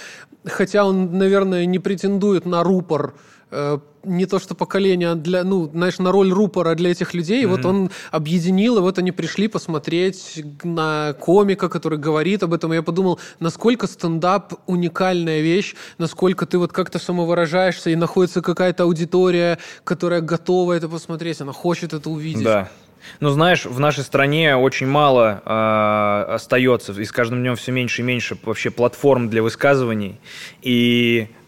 хотя он, наверное, не претендует на рупор, не то что поколение, а для, ну, знаешь, на роль рупора для этих людей. Mm-hmm. Вот он объединил, и вот они пришли посмотреть на комика, который говорит об этом. И я подумал, насколько стендап уникальная вещь, насколько ты вот как-то самовыражаешься, и находится какая-то аудитория, которая готова это посмотреть, она хочет это увидеть. Да. Ну, знаешь, в нашей стране очень мало э, остается, и с каждым днем все меньше и меньше вообще платформ для высказываний. И э,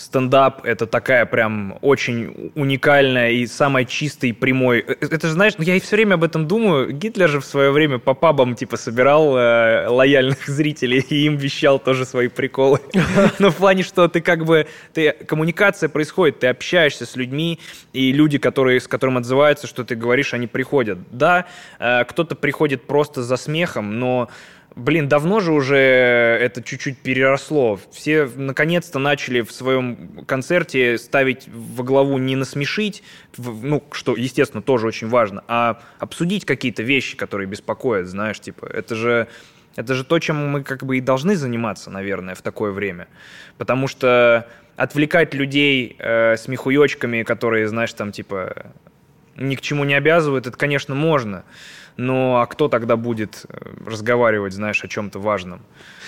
стендап это такая прям очень уникальная и самая чистая и прямой. Э, это же, знаешь, ну, я и все время об этом думаю. Гитлер же в свое время по пабам типа собирал э, лояльных зрителей и им вещал тоже свои приколы. Но в плане, что ты как бы, ты, коммуникация происходит, ты общаешься с людьми, и люди, которые, с которым отзываются, что ты говоришь, они приходят. Да, э, кто-то приходит просто за смехом, но Блин, давно же уже это чуть-чуть переросло. Все наконец-то начали в своем концерте ставить во главу не насмешить, ну, что, естественно, тоже очень важно, а обсудить какие-то вещи, которые беспокоят, знаешь, типа, это же, это же то, чем мы как бы и должны заниматься, наверное, в такое время. Потому что отвлекать людей э, смехуёчками, которые, знаешь, там, типа, ни к чему не обязывают, это, конечно, можно. Ну, а кто тогда будет э, разговаривать, знаешь, о чем-то важном?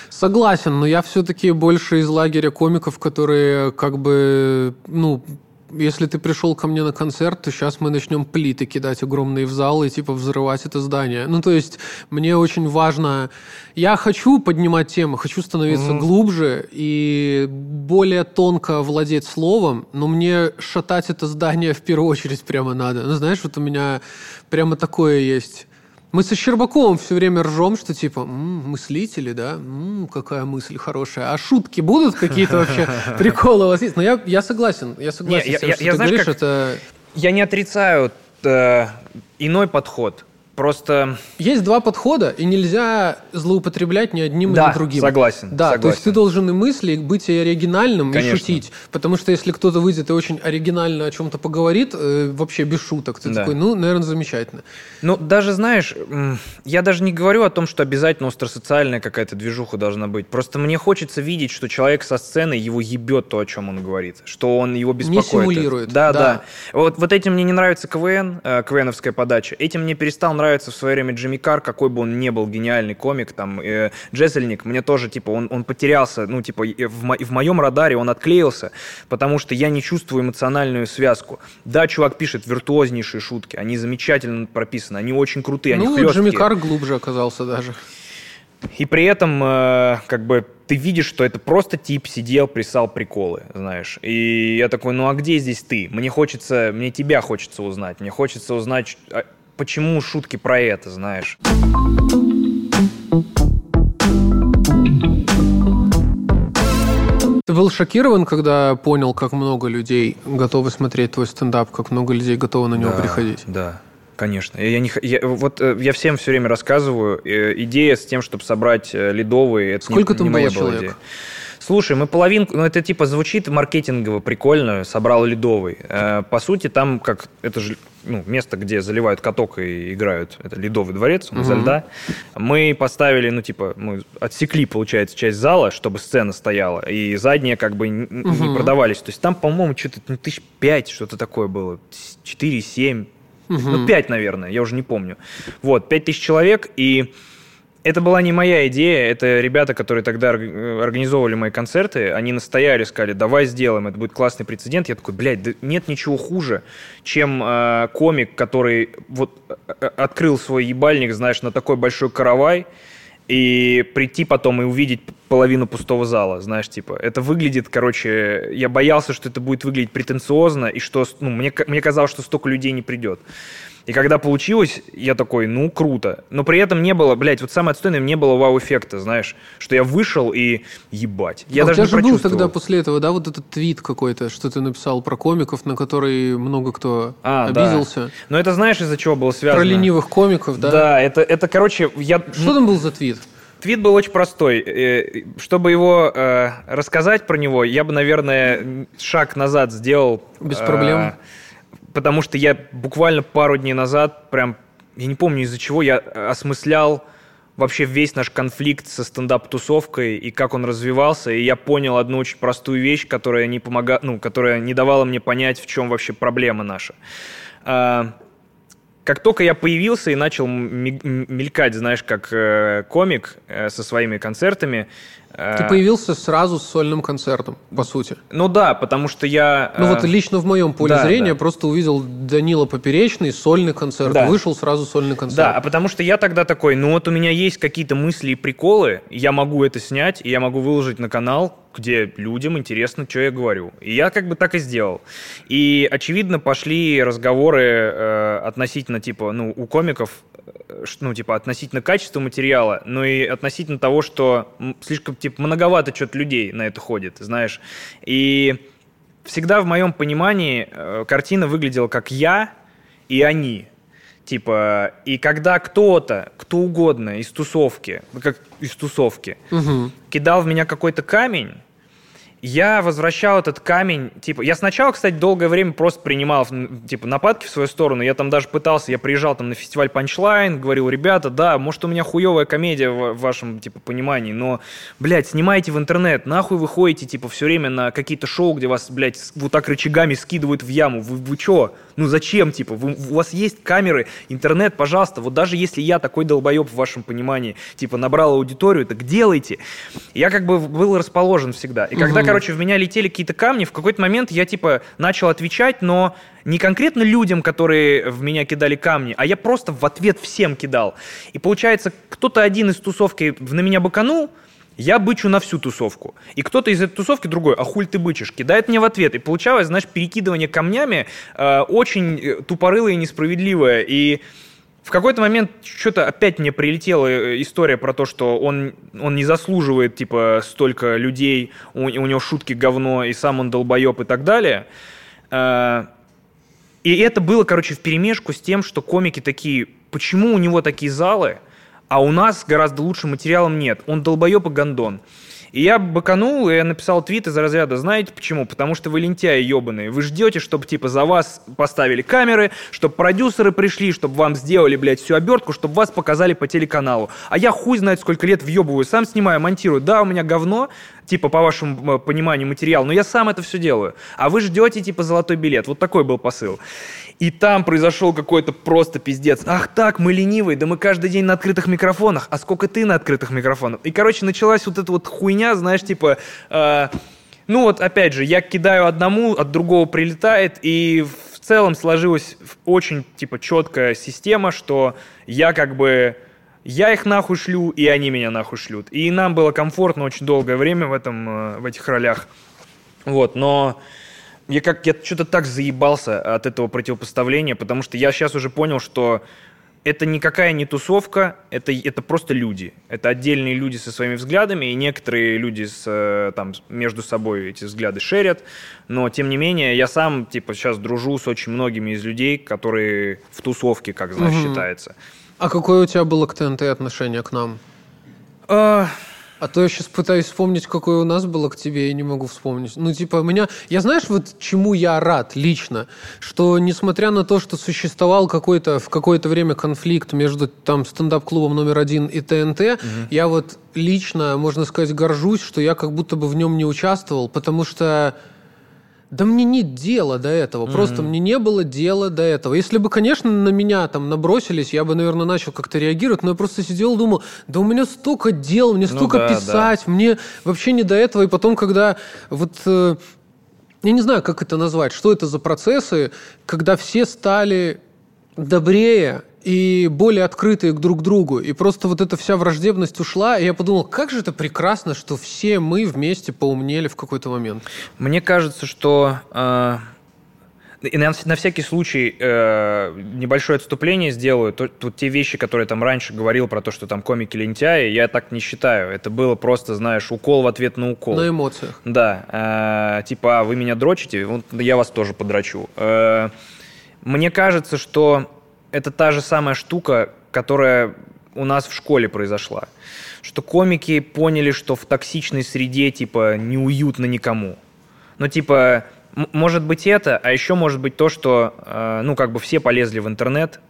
Согласен, но я все-таки больше из лагеря комиков, которые как бы, ну, если ты пришел ко мне на концерт, то сейчас мы начнем плиты кидать огромные в зал и типа взрывать это здание. Ну, то есть мне очень важно... Я хочу поднимать темы, хочу становиться mm-hmm. глубже и более тонко владеть словом, но мне шатать это здание в первую очередь прямо надо. Ну, знаешь, вот у меня прямо такое есть мы со Щербаковым все время ржем, что типа, м-м, мыслители, да, м-м, какая мысль хорошая. А шутки будут какие-то вообще? Приколы у вас есть? Но я, я согласен, я согласен Не, с тем, я, что я, ты знаешь, говоришь, как... это Я не отрицаю э, иной подход. Просто... Есть два подхода, и нельзя злоупотреблять ни одним, да, ни другим. согласен. Да, согласен. то есть ты должен и мысли, быть и оригинальным, Конечно. и шутить. Потому что если кто-то выйдет и очень оригинально о чем-то поговорит, э, вообще без шуток, ты Да. такой, ну, наверное, замечательно. Ну, даже, знаешь, я даже не говорю о том, что обязательно остросоциальная какая-то движуха должна быть. Просто мне хочется видеть, что человек со сцены, его ебет то, о чем он говорит. Что он его беспокоит. симулирует, Да, да. да. Вот, вот этим мне не нравится КВН, э, КВНовская подача. Этим мне перестал нравиться в свое время Джимми Карр, какой бы он ни был гениальный комик, там, э, Джессельник, мне тоже, типа, он, он потерялся, ну, типа, в, мо- в моем радаре он отклеился, потому что я не чувствую эмоциональную связку. Да, чувак пишет виртуознейшие шутки, они замечательно прописаны, они очень крутые, они ну, хлесткие. Джимми Карр глубже оказался даже. И при этом, э, как бы, ты видишь, что это просто тип сидел, писал приколы, знаешь. И я такой, ну а где здесь ты? Мне хочется, мне тебя хочется узнать. Мне хочется узнать, а почему шутки про это, знаешь. Ты был шокирован, когда понял, как много людей готовы смотреть твой стендап, как много людей готовы на него Да, приходить? Да, конечно. Я не, х- я- вот э, я всем все время рассказываю, э, идея с тем, чтобы собрать э, ледовые, это не- Сколько не, там моя было человек? идея. Слушай, мы половинку, ну это типа звучит маркетингово, прикольно, собрал ледовый. Э, по сути, там как, это же ну, место, где заливают каток и играют, это ледовый дворец, он изо Мгм. льда. Мы поставили, ну типа, мы отсекли, получается, часть зала, чтобы сцена стояла, и задние как бы н- н- не продавались. То есть там, по-моему, что-то ну, тысяч пять, что-то такое было, четыре, семь, Мгм. ну, 5, наверное, я уже не помню. Вот, 5 тысяч человек, и это была не моя идея, это ребята, которые тогда э, организовывали мои концерты, они настояли, сказали, давай сделаем, это будет классный прецедент. Я такой, блядь, да нет ничего хуже, чем э, комик, который вот э, э, открыл свой ебальник, знаешь, на такой большой каравай, и прийти потом и увидеть половину пустого зала, знаешь, типа, это выглядит, короче, я боялся, что это будет выглядеть претенциозно, и что, ну, мне, мне казалось, что столько людей не придет. И когда получилось, я такой, ну, круто. Но при этом не было, блядь, вот самое отстойное, не было вау-эффекта, знаешь, что я вышел и ебать. Я А даже у не тебя же был тогда после этого, да, вот этот твит какой-то, что ты написал про комиков, на который много кто А, да. обиделся. Но это знаешь, из-за чего было связано? Про ленивых комиков, да? Да, это, это, короче, я... Что там был за твит? Твит был очень простой. Э, Чтобы его э, рассказать про него, я бы, наверное, шаг назад сделал. Без э, проблем. Потому что я буквально пару дней назад, прям, я не помню из-за чего, я осмыслял вообще весь наш конфликт со стендап-тусовкой и как он развивался, и я понял одну очень простую вещь, которая не помога... ну, которая не давала мне понять, в чем вообще проблема наша. А, как только я появился и начал мелькать, знаешь, как э, комик э, со своими концертами. Э, Ты появился сразу с сольным концертом, по сути. Ну да, потому что я... Ну э, вот лично в моем поле да, зрения да. просто увидел Данила Поперечный, сольный концерт, Да. вышел сразу сольный концерт. Да, а потому что я тогда такой, ну вот у меня есть какие-то мысли и приколы, я могу это снять, и я могу выложить на канал, где людям интересно, что я говорю. И я как бы так и сделал. И, очевидно, пошли разговоры э, относительно, типа, ну, у комиков, э, ну, типа, относительно качества материала, но и относительно того, что слишком, типа, многовато что-то людей на это ходит, знаешь. И всегда в моем понимании э, картина выглядела как я и они. Типа, и когда кто-то, кто угодно из тусовки, как из тусовки, Мгм. кидал в меня какой-то камень, я возвращал этот камень, типа, я сначала, кстати, долгое время просто принимал, типа, нападки в свою сторону, я там даже пытался, я приезжал там на фестиваль Панчлайн, говорил, ребята, да, может, у меня хуевая комедия в вашем, типа, понимании, но, блядь, снимайте в интернет, нахуй вы ходите, типа, все время на какие-то шоу, где вас, блядь, вот так рычагами скидывают в яму, вы, вы чё? Ну зачем, типа, вы- у вас есть камеры, интернет, пожалуйста, вот даже если я такой долбоеб в вашем понимании, типа, набрал аудиторию, так делайте. Я как бы был расположен всегда. И когда. Короче, в меня летели какие-то камни, в какой-то момент я, типа, начал отвечать, но не конкретно людям, которые в меня кидали камни, а я просто в ответ всем кидал. И получается, кто-то один из тусовки на меня быканул, я бычу на всю тусовку. И кто-то из этой тусовки другой, а хуль ты бычишь, кидает мне в ответ. И получалось, знаешь, перекидывание камнями э, очень э, тупорылое и несправедливое. И в какой-то момент что-то опять мне прилетела э, история про то, что он, он не заслуживает, типа, столько людей, у, у него шутки говно, и сам он долбоеб и так далее. Э, И это было, короче, в перемешку с тем, что комики такие, почему у него такие залы, а у нас гораздо лучше материалом нет. Он долбоеб и гондон. И я быканул, и я написал твит из разряда, знаете почему? Потому что вы лентяи ебаные. Вы ждете, чтобы типа за вас поставили камеры, чтобы продюсеры пришли, чтобы вам сделали, блядь, всю обертку, чтобы вас показали по телеканалу. А я хуй знает сколько лет въебываю, сам снимаю, монтирую. Да, у меня говно, типа, по вашему пониманию, материал, но я сам это все делаю. А вы ждете, типа, золотой билет. Вот такой был посыл. И там произошел какой-то просто пиздец. Ах так, мы ленивые, да мы каждый день на открытых микрофонах. А сколько ты на открытых микрофонах? И, короче, началась вот эта вот хуйня, знаешь, типа... Э, ну вот, опять же, я кидаю одному, от другого прилетает, и в целом сложилась очень, типа, четкая система, что я как бы... Я их нахуй шлю, и они меня нахуй шлют. И нам было комфортно очень долгое время в, этом, э, в этих ролях. Вот, но я как я что-то так заебался от этого противопоставления, потому что я сейчас уже понял, что это никакая не тусовка, это, это просто люди. Это отдельные люди со своими взглядами, и некоторые люди с, э, там, между собой эти взгляды шерят. Но, тем не менее, я сам типа, сейчас дружу с очень многими из людей, которые в тусовке, как знаешь, угу. считается. А какое у тебя было к ТНТ отношение к нам? А... А то я сейчас пытаюсь вспомнить, какое у нас было к тебе, и не могу вспомнить. Ну, типа, у меня... Я знаешь, вот чему я рад лично? Что, несмотря на то, что существовал какой-то в какое-то время конфликт между там стендап-клубом номер один и ТНТ, угу. я вот лично, можно сказать, горжусь, что я как будто бы в нем не участвовал, потому что да мне нет дела до этого. Mm-hmm. Просто мне не было дела до этого. Если бы, конечно, на меня там набросились, я бы, наверное, начал как-то реагировать, но я просто сидел и думал, да у меня столько дел, мне ну столько да, писать, да. мне вообще не до этого. И потом, когда вот... Э, я не знаю, как это назвать, что это за процессы, когда все стали добрее и более открытые друг к другу. И просто вот эта вся враждебность ушла, и я подумал, как же это прекрасно, что все мы вместе поумнели в какой-то момент. Мне кажется, что... Э... И на, на всякий случай э, небольшое отступление сделаю. То, тут те вещи, которые там раньше говорил про то, что там комики лентяи, я так не считаю. Это было просто, знаешь, укол в ответ на укол. На эмоциях. Да. Э, типа, а вы меня дрочите, вот я вас тоже подрачу. Э, мне кажется, что это та же самая штука, которая у нас в школе произошла. Что комики поняли, что в токсичной среде, типа, неуютно никому. Ну, типа, может быть это, а еще может быть то, что, э, ну, как бы все полезли в интернет,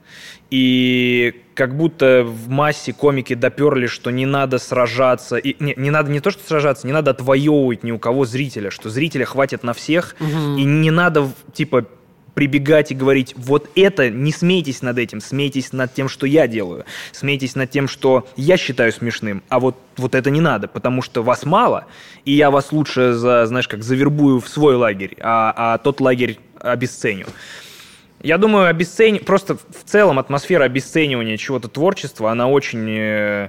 и как будто в массе комики доперли, что не надо сражаться, и, не, не надо не то, что сражаться, не надо отвоевывать ни у кого зрителя, что зрителя хватит на всех, угу. и не надо, типа, прибегать и говорить, вот это, не смейтесь над этим, смейтесь над тем, что я делаю, смейтесь над тем, что я считаю смешным, а вот, вот это не надо, потому что вас мало, и я вас лучше, за, знаешь, как завербую в свой лагерь, а, а тот лагерь обесценю. Я думаю, обесцени... просто в целом атмосфера обесценивания чего-то творчества, она очень э,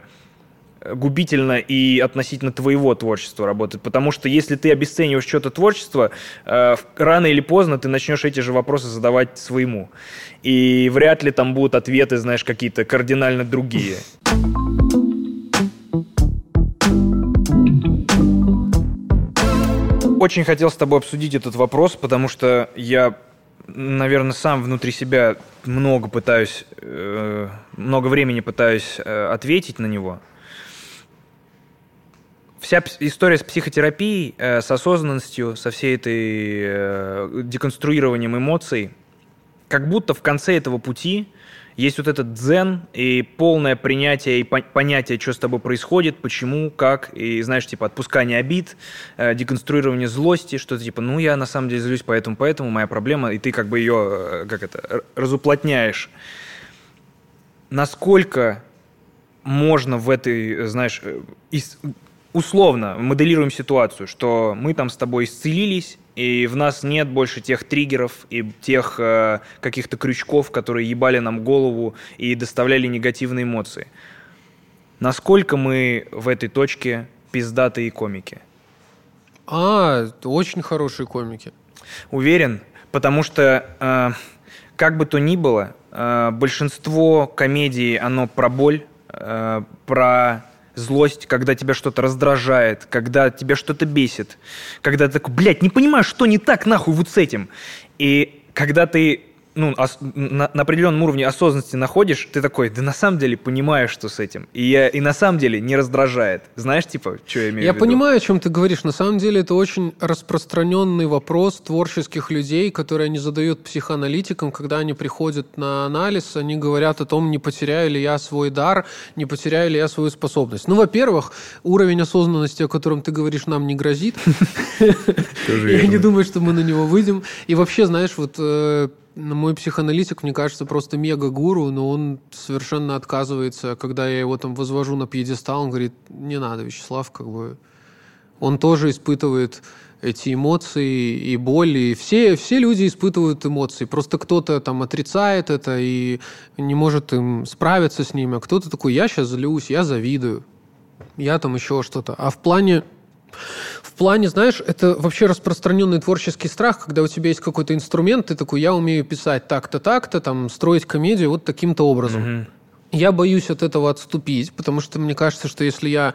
губительно и относительно твоего творчества работает. Потому что если ты обесцениваешь что-то творчество, э, рано или поздно ты начнешь эти же вопросы задавать своему. И вряд ли там будут ответы, знаешь, какие-то кардинально другие. Очень хотел с тобой обсудить этот вопрос, потому что я наверное, сам внутри себя много пытаюсь, э, много времени пытаюсь э, ответить на него вся история с психотерапией, э, с осознанностью, со всей этой э, деконструированием эмоций, как будто в конце этого пути есть вот этот дзен и полное принятие и понятие, что с тобой происходит, почему, как, и, знаешь, типа, отпускание обид, э, деконструирование злости, что-то типа, ну, я на самом деле злюсь поэтому, поэтому, моя проблема, и ты как бы ее, э, как это, разуплотняешь. Насколько можно в этой, знаешь, условно моделируем ситуацию, что мы там с тобой исцелились, и в нас нет больше тех триггеров и тех э, каких-то крючков, которые ебали нам голову и доставляли негативные эмоции. Насколько мы в этой точке пиздатые комики? А, очень хорошие комики. Уверен, потому что э, как бы то ни было, э, большинство комедий, оно про боль, э, про злость, когда тебя что-то раздражает, когда тебя что-то бесит, когда ты такой, блядь, не понимаю, что не так нахуй вот с этим. И когда ты ну, ос- на, на определенном уровне осознанности находишь, ты такой, да на самом деле понимаешь, что с этим. И, я, и на самом деле не раздражает. Знаешь, типа, что я имею Я в виду? понимаю, о чем ты говоришь. На самом деле это очень распространенный вопрос творческих людей, которые они задают психоаналитикам, когда они приходят на анализ, они говорят о том, не потеряю ли я свой дар, не потеряю ли я свою способность. Ну, во-первых, уровень осознанности, о котором ты говоришь, нам не грозит. Я не думаю, что мы на него выйдем. И вообще, знаешь, вот э, мой психоаналитик, мне кажется, просто мега-гуру, но он совершенно отказывается, когда я его там возвожу на пьедестал, он говорит, не надо, Вячеслав, как бы... Он тоже испытывает эти эмоции и боль, и все, все люди испытывают эмоции. Просто кто-то там отрицает это и не может им справиться с ними, а кто-то такой, я сейчас злюсь, я завидую, я там еще что-то. А в плане в плане, знаешь, это вообще распространенный творческий страх, когда у тебя есть какой-то инструмент, ты такой, я умею писать так-то, так-то, там, строить комедию вот таким-то образом. Мгм. Я боюсь от этого отступить, потому что мне кажется, что если я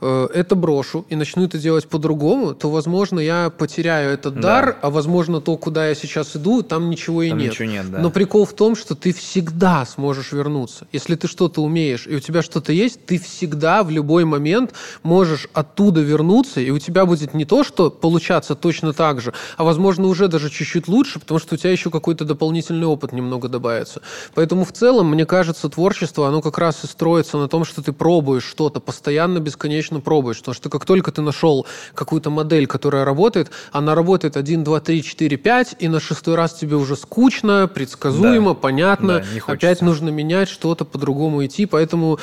э, это брошу и начну это делать по-другому, то, возможно, я потеряю этот Да. дар, а, возможно, то, куда я сейчас иду, там ничего и Там нет. ничего нет, да. Но прикол в том, что ты всегда сможешь вернуться. Если ты что-то умеешь, и у тебя что-то есть, ты всегда в любой момент можешь оттуда вернуться, и у тебя будет не то, что получаться точно так же, а, возможно, уже даже чуть-чуть лучше, потому что у тебя еще какой-то дополнительный опыт немного добавится. Поэтому в целом, мне кажется, творчество, оно как раз и строится на том, что ты пробуешь что-то, постоянно, бесконечно пробуешь. Потому что как только ты нашел какую-то модель, которая работает, она работает 1, 2, 3, 4, 5, и на шестой раз тебе уже скучно, предсказуемо, Да. понятно. Да, не хочется. Опять нужно менять что-то, по-другому идти. Поэтому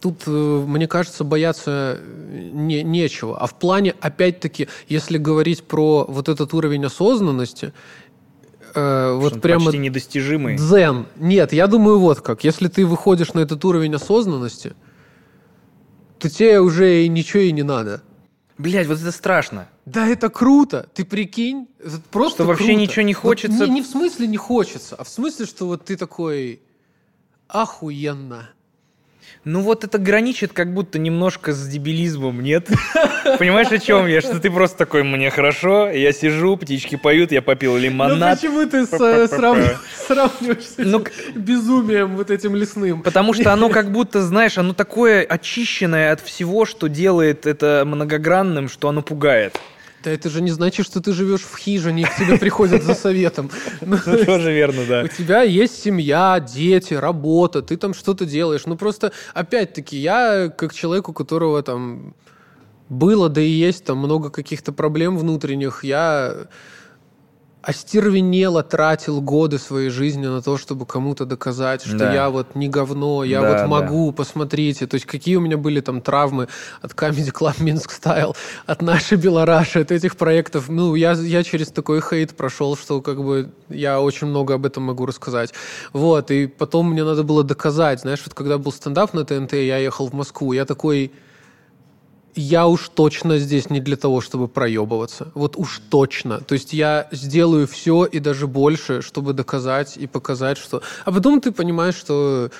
тут, э, мне кажется, бояться э, не, нечего. А в плане, опять-таки, если говорить про вот этот уровень осознанности, э, вот прямо почти недостижимый. Дзен. Нет, я думаю, вот как. Если ты выходишь на этот уровень осознанности, то тебе уже и ничего и не надо. Блять, вот это страшно. Да, это круто. Ты прикинь, это просто Что вообще круто. ничего не Вот хочется. не, не в смысле не хочется, а в смысле, что вот ты такой охуенно. Ну вот это граничит как будто немножко с дебилизмом, нет? Понимаешь, о чем я? Что ты просто такой, мне хорошо, я сижу, птички поют, я попил Ну лимонад. почему ты сравниваешь с этим Ну, безумием вот этим лесным? Потому что оно как будто, знаешь, оно такое очищенное от всего, что делает это многогранным, что оно пугает. Да это же не значит, что ты живешь в хижине и к тебе приходят за советом. Ну, тоже верно, да. У тебя есть семья, дети, работа, ты там что-то делаешь. Ну просто, опять-таки, я как человек, у которого там было, да и есть там много каких-то проблем внутренних, я остервенело тратил годы своей жизни на то, чтобы кому-то доказать, что Да. я вот не говно, я Да, вот да. могу, посмотрите. То есть какие у меня были там травмы от Comedy Club Минск Style, от нашей Белораши, от этих проектов. Ну, я, я через такой хейт прошел, что как бы я очень много об этом могу рассказать. Вот, и потом мне надо было доказать. Знаешь, вот когда был стендап на ТНТ, я ехал в Москву, я такой я уж точно здесь не для того, чтобы проебываться. Вот уж точно. То есть я сделаю все и даже больше, чтобы доказать и показать, что... А потом ты понимаешь, что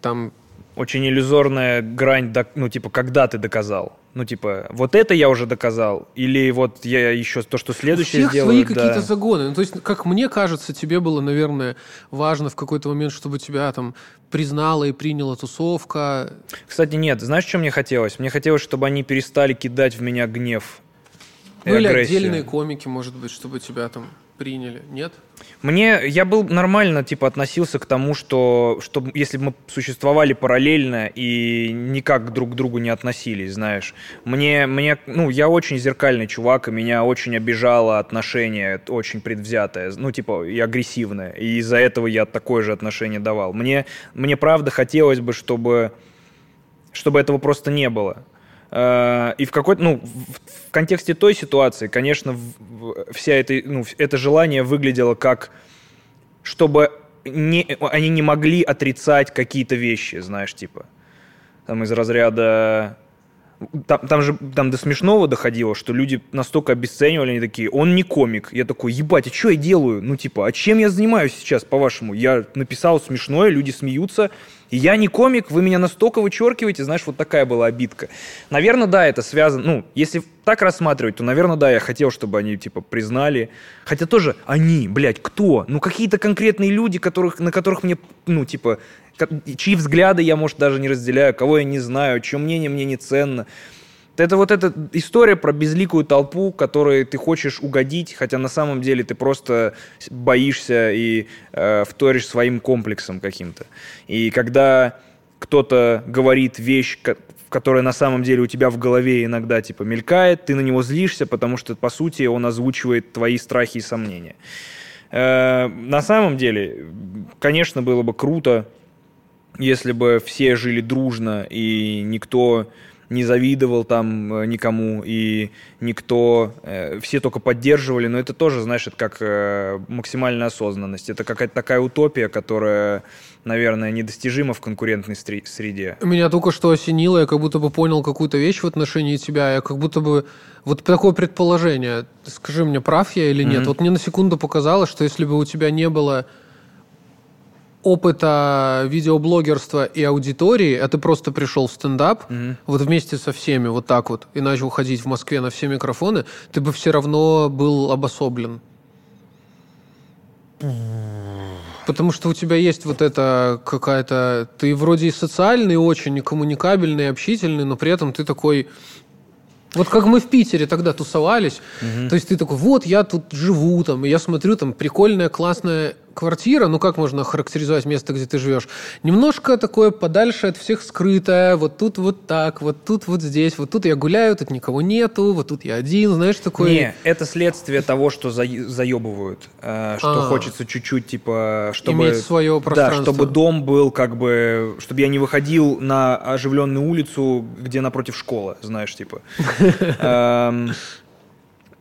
там... Очень иллюзорная грань, ну, типа, когда ты доказал. Ну, типа, вот это я уже доказал, или вот я еще то, что У следующее всех сделаю. свои да. какие-то загоны. Ну, то есть, как мне кажется, тебе было, наверное, важно в какой-то момент, чтобы тебя там признала и приняла тусовка. Кстати, нет, знаешь, что мне хотелось? Мне хотелось, чтобы они перестали кидать в меня гнев Ну, или агрессию. отдельные комики, может быть, чтобы тебя там приняли. Нет? Мне, я был нормально, типа, относился к тому, что, что если бы мы существовали параллельно и никак друг к другу не относились, знаешь. Мне, мне, ну, я очень зеркальный чувак, и меня очень обижало отношение, очень предвзятое, ну, типа, и агрессивное. И из-за этого я такое же отношение давал. Мне, мне правда хотелось бы, чтобы, чтобы этого просто не было. Э, И в какой-то, ну, в, контексте той ситуации, конечно, вся эта, ну, это желание выглядело как, чтобы не, они не могли отрицать какие-то вещи, знаешь, типа, там из разряда, там, там же там до смешного доходило, что люди настолько обесценивали, они такие, он не комик. Я такой, ебать, а что я делаю? Ну, типа, а чем я занимаюсь сейчас, по-вашему? Я написал смешное, люди смеются, Я не комик, вы меня настолько вычеркиваете, знаешь, вот такая была обидка. Наверное, да, это связано, ну, если так рассматривать, то, наверное, да, я хотел, чтобы они, типа, признали. Хотя тоже они, блядь, кто? Ну, какие-то конкретные люди, которых, на которых мне, ну, типа, чьи взгляды я, может, даже не разделяю, кого я не знаю, чье мнение мне не ценно. Это вот эта история про безликую толпу, которой ты хочешь угодить, хотя на самом деле ты просто боишься и э, вторишь своим комплексом каким-то. И когда кто-то говорит вещь, которая на самом деле у тебя в голове иногда типа мелькает, ты на него злишься, потому что по сути он озвучивает твои страхи и сомнения. Э, на самом деле, конечно, было бы круто, если бы все жили дружно и никто не завидовал там э, никому, и никто, э, все только поддерживали, но это тоже, знаешь, это как э, максимальная осознанность. Это какая-то такая утопия, которая, наверное, недостижима в конкурентной среде. Меня только что осенило, я как будто бы понял какую-то вещь в отношении тебя, я как будто бы... Вот такое предположение, скажи мне, прав я или нет? Mm-hmm. Вот мне на секунду показалось, что если бы у тебя не было опыта видеоблогерства и аудитории, а ты просто пришел в стендап, mm-hmm. вот вместе со всеми, вот так вот, и начал ходить в Москве на все микрофоны, ты бы все равно был обособлен. Потому что у тебя есть вот это какая-то... Ты вроде и социальный очень, и коммуникабельный, и общительный, но при этом ты такой вот как мы в Питере тогда тусовались, угу. то есть ты такой, вот я тут живу, там, и я смотрю, там прикольная, классная квартира, ну как можно характеризовать место, где ты живешь? Немножко такое подальше от всех скрытое, вот тут вот так, вот тут вот здесь, вот тут я гуляю, тут никого нету, вот тут я один, знаешь, такое... Не, это следствие того, что за... заебывают, э, что а, хочется чуть-чуть, типа, чтобы... Иметь свое пространство. Да, чтобы дом был как бы, чтобы я не выходил на оживленную улицу, где напротив школа, знаешь, типа.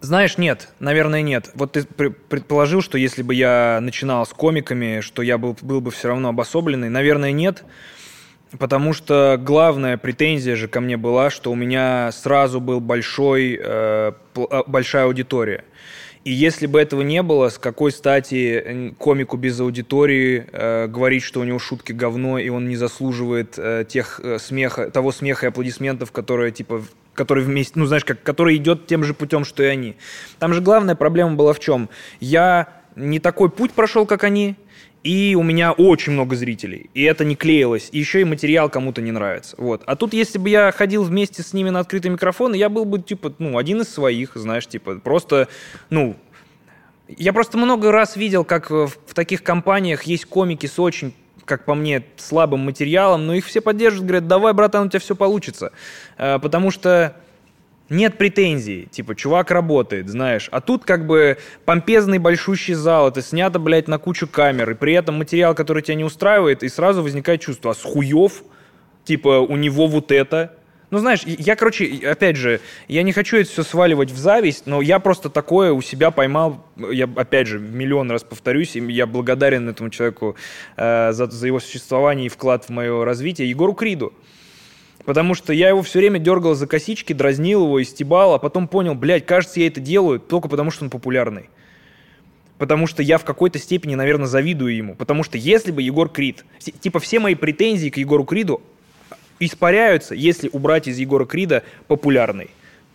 Знаешь, нет, наверное, нет. Вот ты предположил, что если бы я начинал с комиками, что я был, был бы все равно обособленный. Наверное, нет. Потому что главная претензия же ко мне была, что у меня сразу был большой, э, а, большая аудитория. И если бы этого не было, с какой стати комику без аудитории э, говорить, что у него шутки говно, и он не заслуживает э, тех э, смеха, того смеха и аплодисментов, которые типа который вместе, ну знаешь, как, который идет тем же путем, что и они. Там же главная проблема была в чем? Я не такой путь прошел, как они, и у меня очень много зрителей, и это не клеилось, и еще и материал кому-то не нравится. Вот. А тут, если бы я ходил вместе с ними на открытый микрофон, я был бы, типа, ну, один из своих, знаешь, типа, просто, ну, я просто много раз видел, как в, таких компаниях есть комики с очень как по мне, слабым материалом, но их все поддерживают, говорят, давай, братан, у тебя все получится. Э, потому что нет претензий, типа, чувак работает, знаешь. А тут как бы помпезный большущий зал, это снято, блядь, на кучу камер, и при этом материал, который тебя не устраивает, и сразу возникает чувство, а с хуев, типа, у него вот это, ну, знаешь, я, короче, опять же, я не хочу это все сваливать в зависть, но я просто такое у себя поймал, я, опять же, миллион раз повторюсь, и я благодарен этому человеку э, за, за его существование и вклад в мое развитие, Егору Криду. Потому что я его все время дергал за косички, дразнил его, истебал, а потом понял, блядь, кажется, я это делаю только потому, что он популярный. Потому что я в какой-то степени, наверное, завидую ему. Потому что если бы Егор Крид... Типа все мои претензии к Егору Криду испаряются, если убрать из Егора Крида популярный.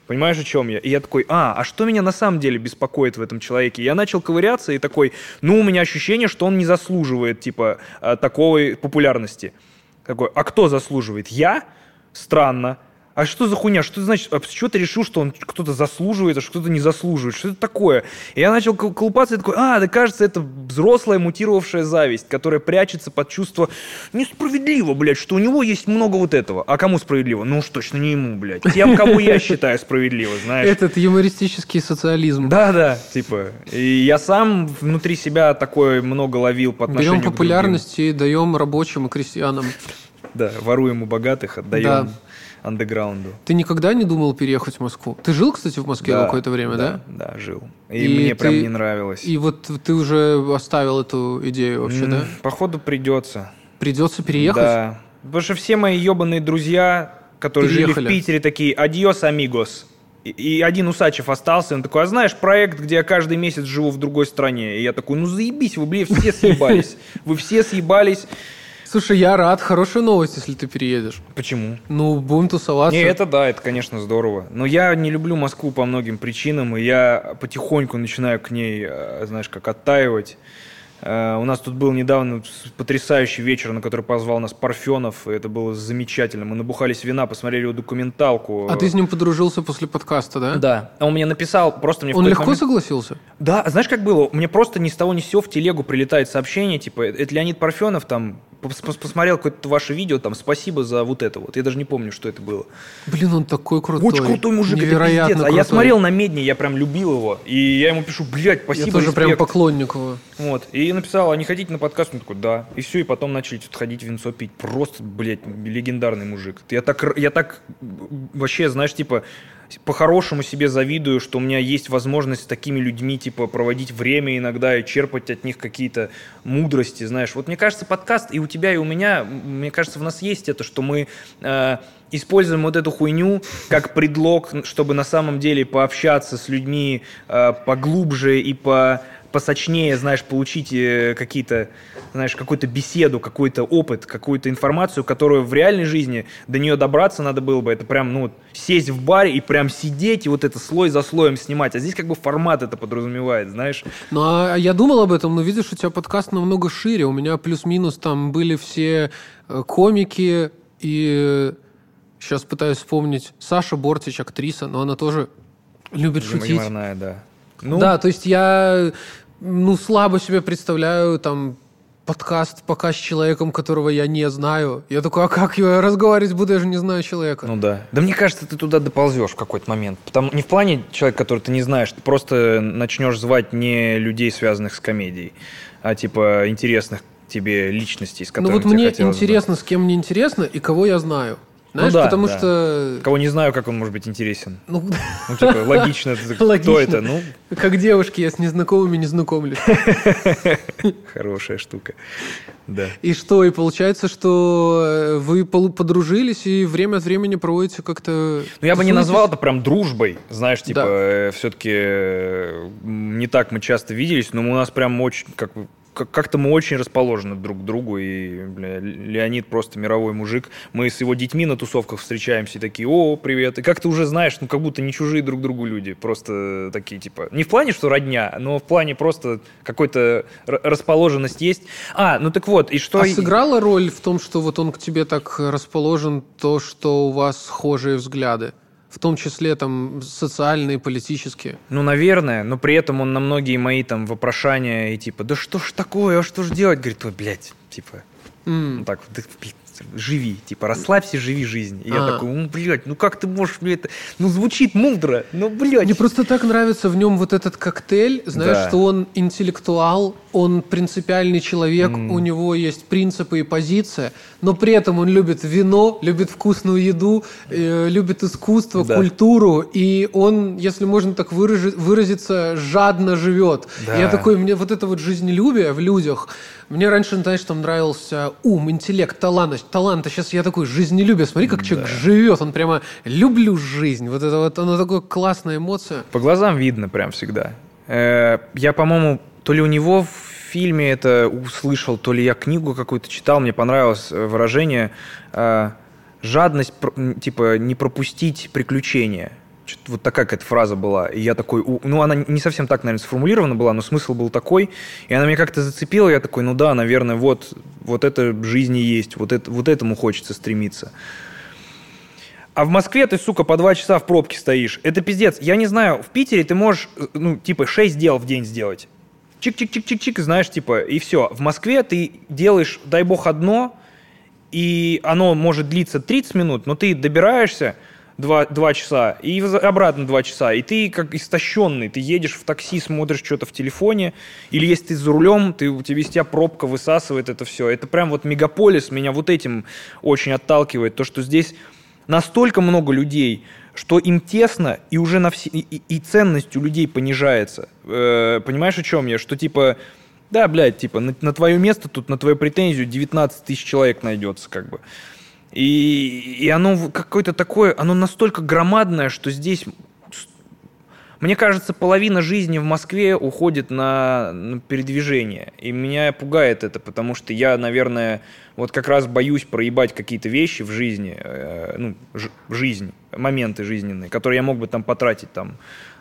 Понимаешь, о чем я? И я такой, а, а что меня на самом деле беспокоит в этом человеке? Я начал ковыряться и такой, ну, у меня ощущение, что он не заслуживает, типа, а, такой популярности. Такой, а кто заслуживает? Я? Странно а что за хуйня, что значит, а с чего ты решил, что он кто-то заслуживает, а что кто-то не заслуживает, что это такое? И я начал колупаться и такой, а, да кажется, это взрослая мутировавшая зависть, которая прячется под чувство несправедливо, блядь, что у него есть много вот этого. А кому справедливо? Ну уж точно не ему, блядь. Тем, кого я считаю справедливо, знаешь. Этот юмористический социализм. Да-да, типа. И я сам внутри себя такое много ловил по отношению Берем популярность и даем рабочим и крестьянам. Да, воруем у богатых, отдаем да андеграунду. Ты никогда не думал переехать в Москву? Ты жил, кстати, в Москве да, какое-то время, да? Да, да, жил. И, и мне ты, прям не нравилось. И вот ты уже оставил эту идею вообще, mm, да? Походу придется. Придется переехать? Да. Потому что все мои ебаные друзья, которые Переехали. жили в Питере, такие «Адьос, амигос». И один Усачев остался, он такой, а знаешь, проект, где я каждый месяц живу в другой стране. И я такой, ну заебись, вы, блин, все съебались. Вы все съебались. Слушай, я рад. Хорошая новость, если ты переедешь. Почему? Ну, будем тусоваться. Не, это да, это, конечно, здорово. Но я не люблю Москву по многим причинам, и я потихоньку начинаю к ней, э, знаешь, как оттаивать. Э, У нас тут был недавно потрясающий вечер, на который позвал нас Парфенов, и это было замечательно. Мы набухались вина, посмотрели его документалку. А ты с ним подружился после подкаста, да? Да. А Он мне написал, просто мне Он легко момент- согласился? Да, знаешь, как было? Мне просто ни с того ни с сего в телегу прилетает сообщение, типа, это Леонид Парфенов, там, посмотрел какое-то ваше видео, там, спасибо за вот это вот. Я даже не помню, что это было. Блин, он такой крутой. Очень крутой мужик, это Невероятно пиздец. А я крутой. смотрел на Медне, я прям любил его. И я ему пишу, блядь, спасибо, Я тоже прям респект». поклонник его. Вот. И написал, а не хотите на подкаст? Он такой, да. И все, и потом начали что-то ходить винцо пить. Просто, блядь, легендарный мужик. Я так, я так вообще, знаешь, типа, по-хорошему себе завидую, что у меня есть возможность с такими людьми, типа, проводить время иногда и черпать от них какие-то мудрости, знаешь. Вот мне кажется, подкаст и у тебя, и у меня, мне кажется, в нас есть это, что мы э, используем вот эту хуйню как предлог, чтобы на самом деле пообщаться с людьми э, поглубже и по посочнее, знаешь, получить э, какие-то, знаешь, какую-то беседу, какой-то опыт, какую-то информацию, которую в реальной жизни до нее добраться надо было бы. Это прям, ну, сесть в баре и прям сидеть и вот это слой за слоем снимать. А здесь как бы формат это подразумевает, знаешь. Ну, а я думал об этом, но видишь, у тебя подкаст намного шире. У меня плюс-минус там были все э, комики и сейчас пытаюсь вспомнить Саша Бортич, актриса, но она тоже любит шутить. Да. Ну, Да, то есть я ну слабо себе представляю там подкаст пока с человеком, которого я не знаю. Я такой, а как я разговаривать буду, я же не знаю человека. Ну да. Да мне кажется, ты туда доползешь в какой-то момент. Потому, не в плане человека, который ты не знаешь, ты просто начнешь звать не людей, связанных с комедией, а типа интересных тебе личностей, с ну которыми вот тебе мне хотелось бы. интересно, с кем мне интересно и кого я знаю. Знаешь, да, потому да. что... Кого не знаю, как он может быть интересен. Ну, Ну, типа, логично, это- кто это? Ну, как девушки, я с незнакомыми не знакомлюсь. хорошая штука. Да. И что, и получается, что э, вы подружились и время от времени проводите как-то... Ну, я бы не назвал это прям дружбой. Знаешь, типа, Да. все-таки не так мы часто виделись, но у нас прям очень, как, бы- как- как-то мы очень расположены друг к другу, и, бля, Леонид просто мировой мужик. Мы с его детьми на тусовках встречаемся и такие, о, привет. И как ты уже знаешь, ну, как будто не чужие друг другу люди. Просто такие, типа, не в плане, что родня, но в плане просто какой-то расположенность есть. А, ну так вот, и что... А сыграла роль в том, что вот он к тебе так расположен, то, что у вас схожие взгляды? В том числе там социальные, политические. Ну, наверное, но при этом он на многие мои там вопрошания и типа, да что ж такое, а что ж делать? Говорит, ой, блядь, типа, М. ну так, вот, да, блядь, живи, типа, расслабься, живи жизнь. И я А. такой, ну, блядь, ну как ты можешь мне это... Ну, звучит мудро, ну, блядь. Мне просто так нравится в нем вот этот коктейль, знаешь, Да. что он интеллектуал, он принципиальный человек, М. у него есть принципы и позиция, но при этом он любит вино, любит вкусную еду, э, любит искусство, Да. культуру, и он, если можно так выражи- выразиться, жадно живет. Да. Я такой, мне вот это вот жизнелюбие в людях, мне раньше, знаешь, там нравился ум, интеллект, талант, талант, а сейчас я такой, жизнелюбие, смотри, как человек живет, он прямо, люблю жизнь, вот это вот, она такая классная эмоция. По глазам видно прям всегда. Э, Я, по-моему, то ли у него в фильме это услышал, то ли я книгу какую-то читал, мне понравилось э, выражение э, «жадность, типа, не пропустить приключения». Чё-то Вот такая какая-то фраза была. И я такой, ну, она не совсем так, наверное, сформулирована была, но смысл был такой. И она меня как-то зацепила. Я такой, ну да, наверное, вот, вот это в жизни есть, вот, это, вот этому хочется стремиться. А в Москве ты, сука, по два часа в пробке стоишь. Это пиздец. Я не знаю, в Питере ты можешь, э, ну, типа, 6 дел в день сделать. Чик-чик-чик-чик-чик, знаешь, типа, и все. В Москве ты делаешь, дай бог, одно, и оно может длиться 30 минут, но ты добираешься 2, два часа и обратно 2 часа, и ты как истощенный, ты едешь в такси, смотришь что-то в телефоне, или если ты за рулем, ты, у тебя из тебя пробка высасывает это все. Это прям вот мегаполис меня вот этим очень отталкивает, то, что здесь настолько много людей, что им тесно, и уже на все, и, и- ценность у людей понижается. Э, понимаешь, о чем я? Что типа, да, блядь, типа, на, на твое место тут, на твою претензию 19 тысяч человек найдется, как бы. И, и оно какое-то такое, оно настолько громадное, что здесь мне кажется, половина жизни в Москве уходит на, на передвижение. И меня пугает это, потому что я, наверное, вот как раз боюсь проебать какие-то вещи в жизни, э, ну, ж, жизнь, моменты жизненные, которые я мог бы там потратить там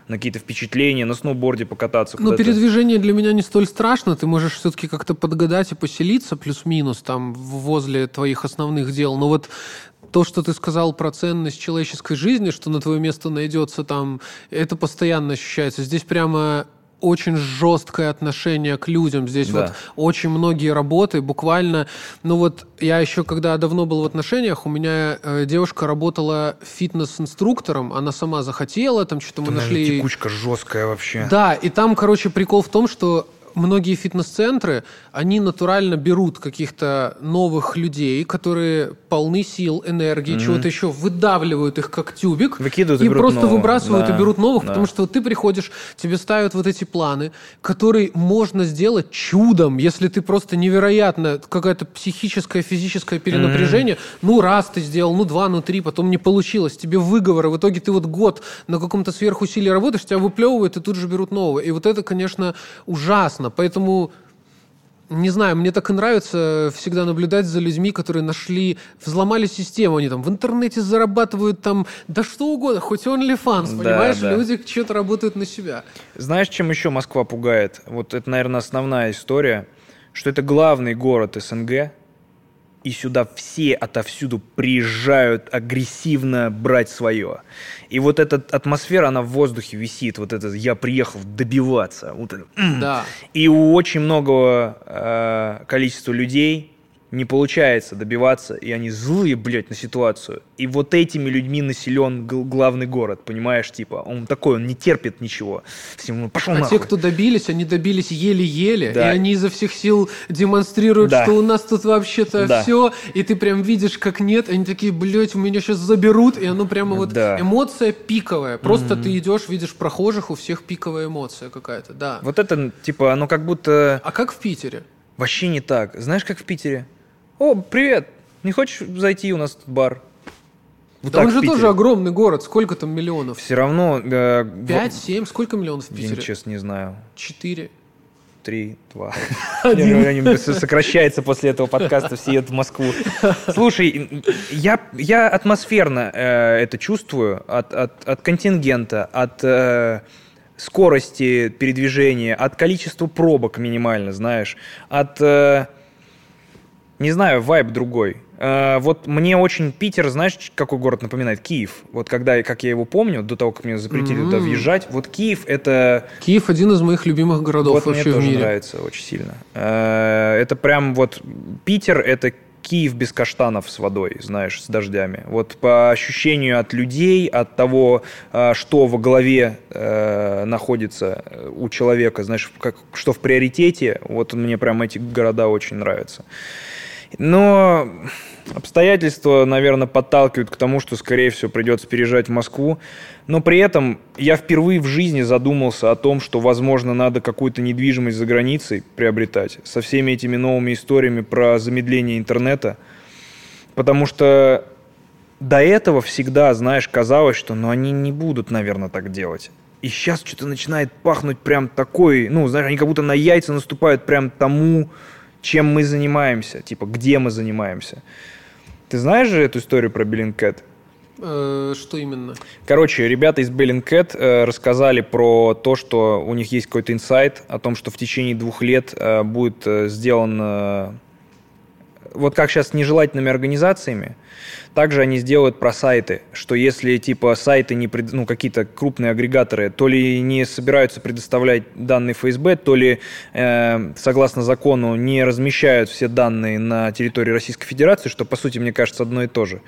на какие-то впечатления, на сноуборде покататься. Но передвижение для меня не столь страшно. Ты можешь все-таки как-то подгадать и поселиться плюс-минус там возле твоих основных дел. Но вот то, что ты сказал про ценность человеческой жизни, что на твое место найдется там, это постоянно ощущается. Здесь прямо очень жесткое отношение к людям. Здесь да. вот очень многие работы, буквально, ну вот я еще когда давно был в отношениях, у меня э, девушка работала фитнес-инструктором, она сама захотела, там что-то мы нашли. Текучка жесткая вообще. Да, и там, короче, прикол в том, что многие фитнес-центры, они натурально берут каких-то новых людей, которые полны сил, энергии, mm-hmm. чего-то еще, выдавливают их как тюбик. Выкидывают и, и просто новых. выбрасывают да. и берут новых, да. потому что вот ты приходишь, тебе ставят вот эти планы, которые можно сделать чудом, если ты просто невероятно, какая-то психическое, физическое перенапряжение, mm-hmm. ну раз ты сделал, ну два, ну три, потом не получилось, тебе выговоры, в итоге ты вот год на каком-то сверхусилии работаешь, тебя выплевывают и тут же берут нового. И вот это, конечно, ужасно. Поэтому не знаю, мне так и нравится всегда наблюдать за людьми, которые нашли, взломали систему, они там в интернете зарабатывают там, да что угодно, хоть OnlyFans, да, понимаешь, да. люди что-то работают на себя. Знаешь, чем еще Москва пугает? Вот это, наверное, основная история, что это главный город СНГ, и сюда все отовсюду приезжают агрессивно брать свое. И вот эта атмосфера, она в воздухе висит, вот это «я приехал добиваться». Вот это, да. И у очень многого э, количества людей не получается добиваться, и они злые, блядь, на ситуацию. И вот этими людьми населен главный город, понимаешь, типа, он такой, он не терпит ничего. Всем, ну, пошел а нахуй. те, кто добились, они добились еле-еле, да. и они изо всех сил демонстрируют, да. что у нас тут вообще-то да. все, и ты прям видишь, как нет, они такие, блядь, у меня сейчас заберут, и оно прямо вот да. эмоция пиковая. Просто mm-hmm. ты идешь, видишь прохожих, у всех пиковая эмоция какая-то, да. Вот это, типа, оно как будто... А как в Питере? Вообще не так. Знаешь, как в Питере? О, привет, не хочешь зайти, у нас тут бар? Вот да он же тоже огромный город, сколько там миллионов? Все равно... Э, Пять, семь, сколько миллионов в Питере? Я честно не знаю. Четыре. Три, два. Один. Сокращается после этого подкаста, все едут в Москву. Слушай, я, я атмосферно э, это чувствую от, от, от контингента, от э, скорости передвижения, от количества пробок минимально, знаешь, от... Э, не знаю, вайб другой. Uh, вот мне очень Питер, знаешь, какой город напоминает? Киев. Вот когда, как я его помню, до того, как мне запретили mm-hmm. туда въезжать, вот Киев это... Киев один из моих любимых городов вот вообще мне в тоже мире. нравится очень сильно. Uh, это прям вот Питер это Киев без каштанов с водой, знаешь, с дождями. Вот по ощущению от людей, от того, а, что во голове э, находится у человека, знаешь, как, что в приоритете, вот мне прям эти города очень нравятся. Но обстоятельства, наверное, подталкивают к тому, что, скорее всего, придется переезжать в Москву. Но при этом я впервые в жизни задумался о том, что, возможно, надо какую-то недвижимость за границей приобретать со всеми этими новыми историями про замедление интернета. Потому что до этого всегда, знаешь, казалось, что ну, они не будут, наверное, так делать. И сейчас что-то начинает пахнуть прям такой, ну, знаешь, они как будто на яйца наступают прям тому, чем мы занимаемся, типа, где мы занимаемся. Ты знаешь же эту историю про Bellingcat? Э, что именно? Короче, ребята из Bellingcat э, рассказали про то, что у них есть какой-то инсайт о том, что в течение двух лет э, будет сделан вот как сейчас с нежелательными организациями, также они сделают про сайты, что если типа сайты не пред, ну какие-то крупные агрегаторы, то ли не собираются предоставлять данные ФСБ, то ли э, согласно закону не размещают все данные на территории Российской Федерации, что по сути мне кажется одно и то же,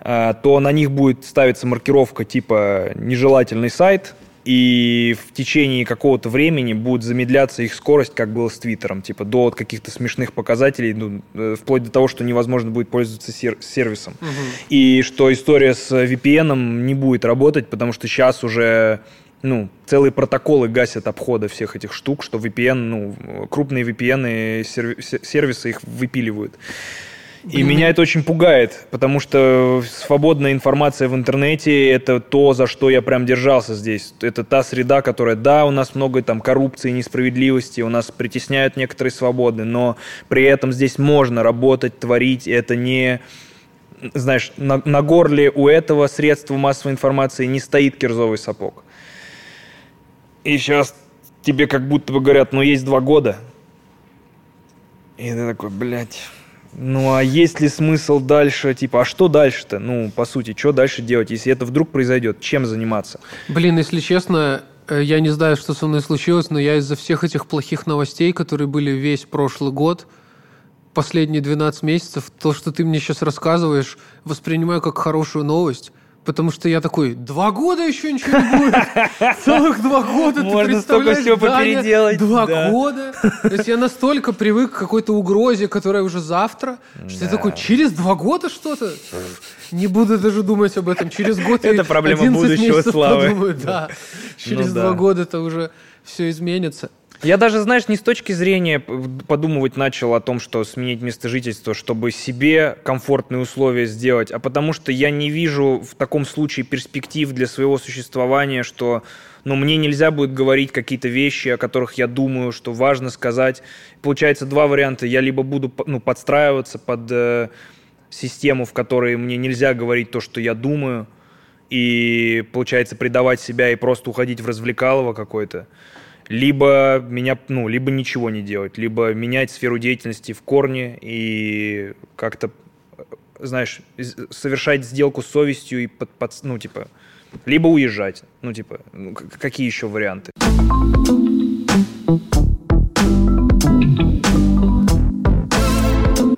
э, то на них будет ставиться маркировка типа нежелательный сайт, и в течение какого-то времени будет замедляться их скорость, как было с Твиттером, типа до вот каких-то смешных показателей, ну, э, вплоть до того, что невозможно будет пользоваться сер- сервисом. Угу. И что история с VPN не будет работать, потому что сейчас уже ну, целые протоколы гасят обхода всех этих штук, что VPN, ну, крупные VPN сервисы их выпиливают. И меня это очень пугает, потому что свободная информация в интернете – это то, за что я прям держался здесь. Это та среда, которая, да, у нас много там коррупции, несправедливости, у нас притесняют некоторые свободы, но при этом здесь можно работать, творить, это не знаешь, на, на горле у этого средства массовой информации не стоит кирзовый сапог. И сейчас тебе как будто бы говорят, ну есть два года. И ты такой, блядь, ну а есть ли смысл дальше, типа, а что дальше-то? Ну, по сути, что дальше делать, если это вдруг произойдет? Чем заниматься? Блин, если честно, э, я не знаю, что со мной случилось, но я из-за всех этих плохих новостей, которые были весь прошлый год, последние 12 месяцев, то, что ты мне сейчас рассказываешь, воспринимаю как хорошую новость. Потому что я такой, два года еще ничего не будет. Целых два года, Можно ты представляешь, столько всего переделать. Два да. года. То есть я настолько привык к какой-то угрозе, которая уже завтра, что да. я такой, через два года что-то? Не буду даже думать об этом. Через год Это проблема будущего славы. Подумаю, да. Через ну, два да. года это уже все изменится. Я даже, знаешь, не с точки зрения подумывать начал о том, что сменить место жительства, чтобы себе комфортные условия сделать, а потому что я не вижу в таком случае перспектив для своего существования, что ну, мне нельзя будет говорить какие-то вещи, о которых я думаю, что важно сказать. Получается два варианта. Я либо буду ну, подстраиваться под э, систему, в которой мне нельзя говорить то, что я думаю, и, получается, предавать себя и просто уходить в развлекалово какое-то либо меня, ну, либо ничего не делать, либо менять сферу деятельности в корне и как-то, знаешь, совершать сделку с совестью и под, под ну, типа, либо уезжать, ну, типа, ну, какие еще варианты?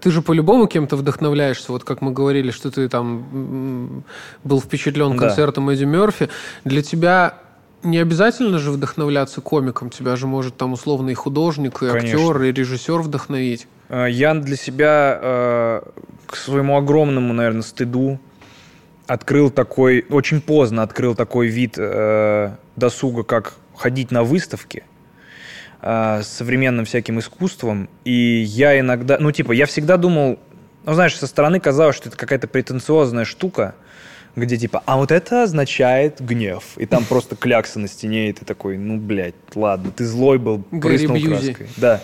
ты же по-любому кем-то вдохновляешься, вот как мы говорили, что ты там был впечатлен концертом да. Эдди Мерфи. Для тебя не обязательно же вдохновляться комиком. Тебя же может там условно и художник, и Конечно. актер, и режиссер вдохновить. Э, я для себя э, к своему огромному, наверное, стыду открыл такой, очень поздно открыл такой вид э, досуга, как ходить на выставки с современным всяким искусством. И я иногда, ну типа, я всегда думал, ну знаешь, со стороны казалось, что это какая-то претенциозная штука, где типа, а вот это означает гнев. И там просто клякса на стене, и ты такой, ну, блядь, ладно, ты злой был, прыснул краской. Да.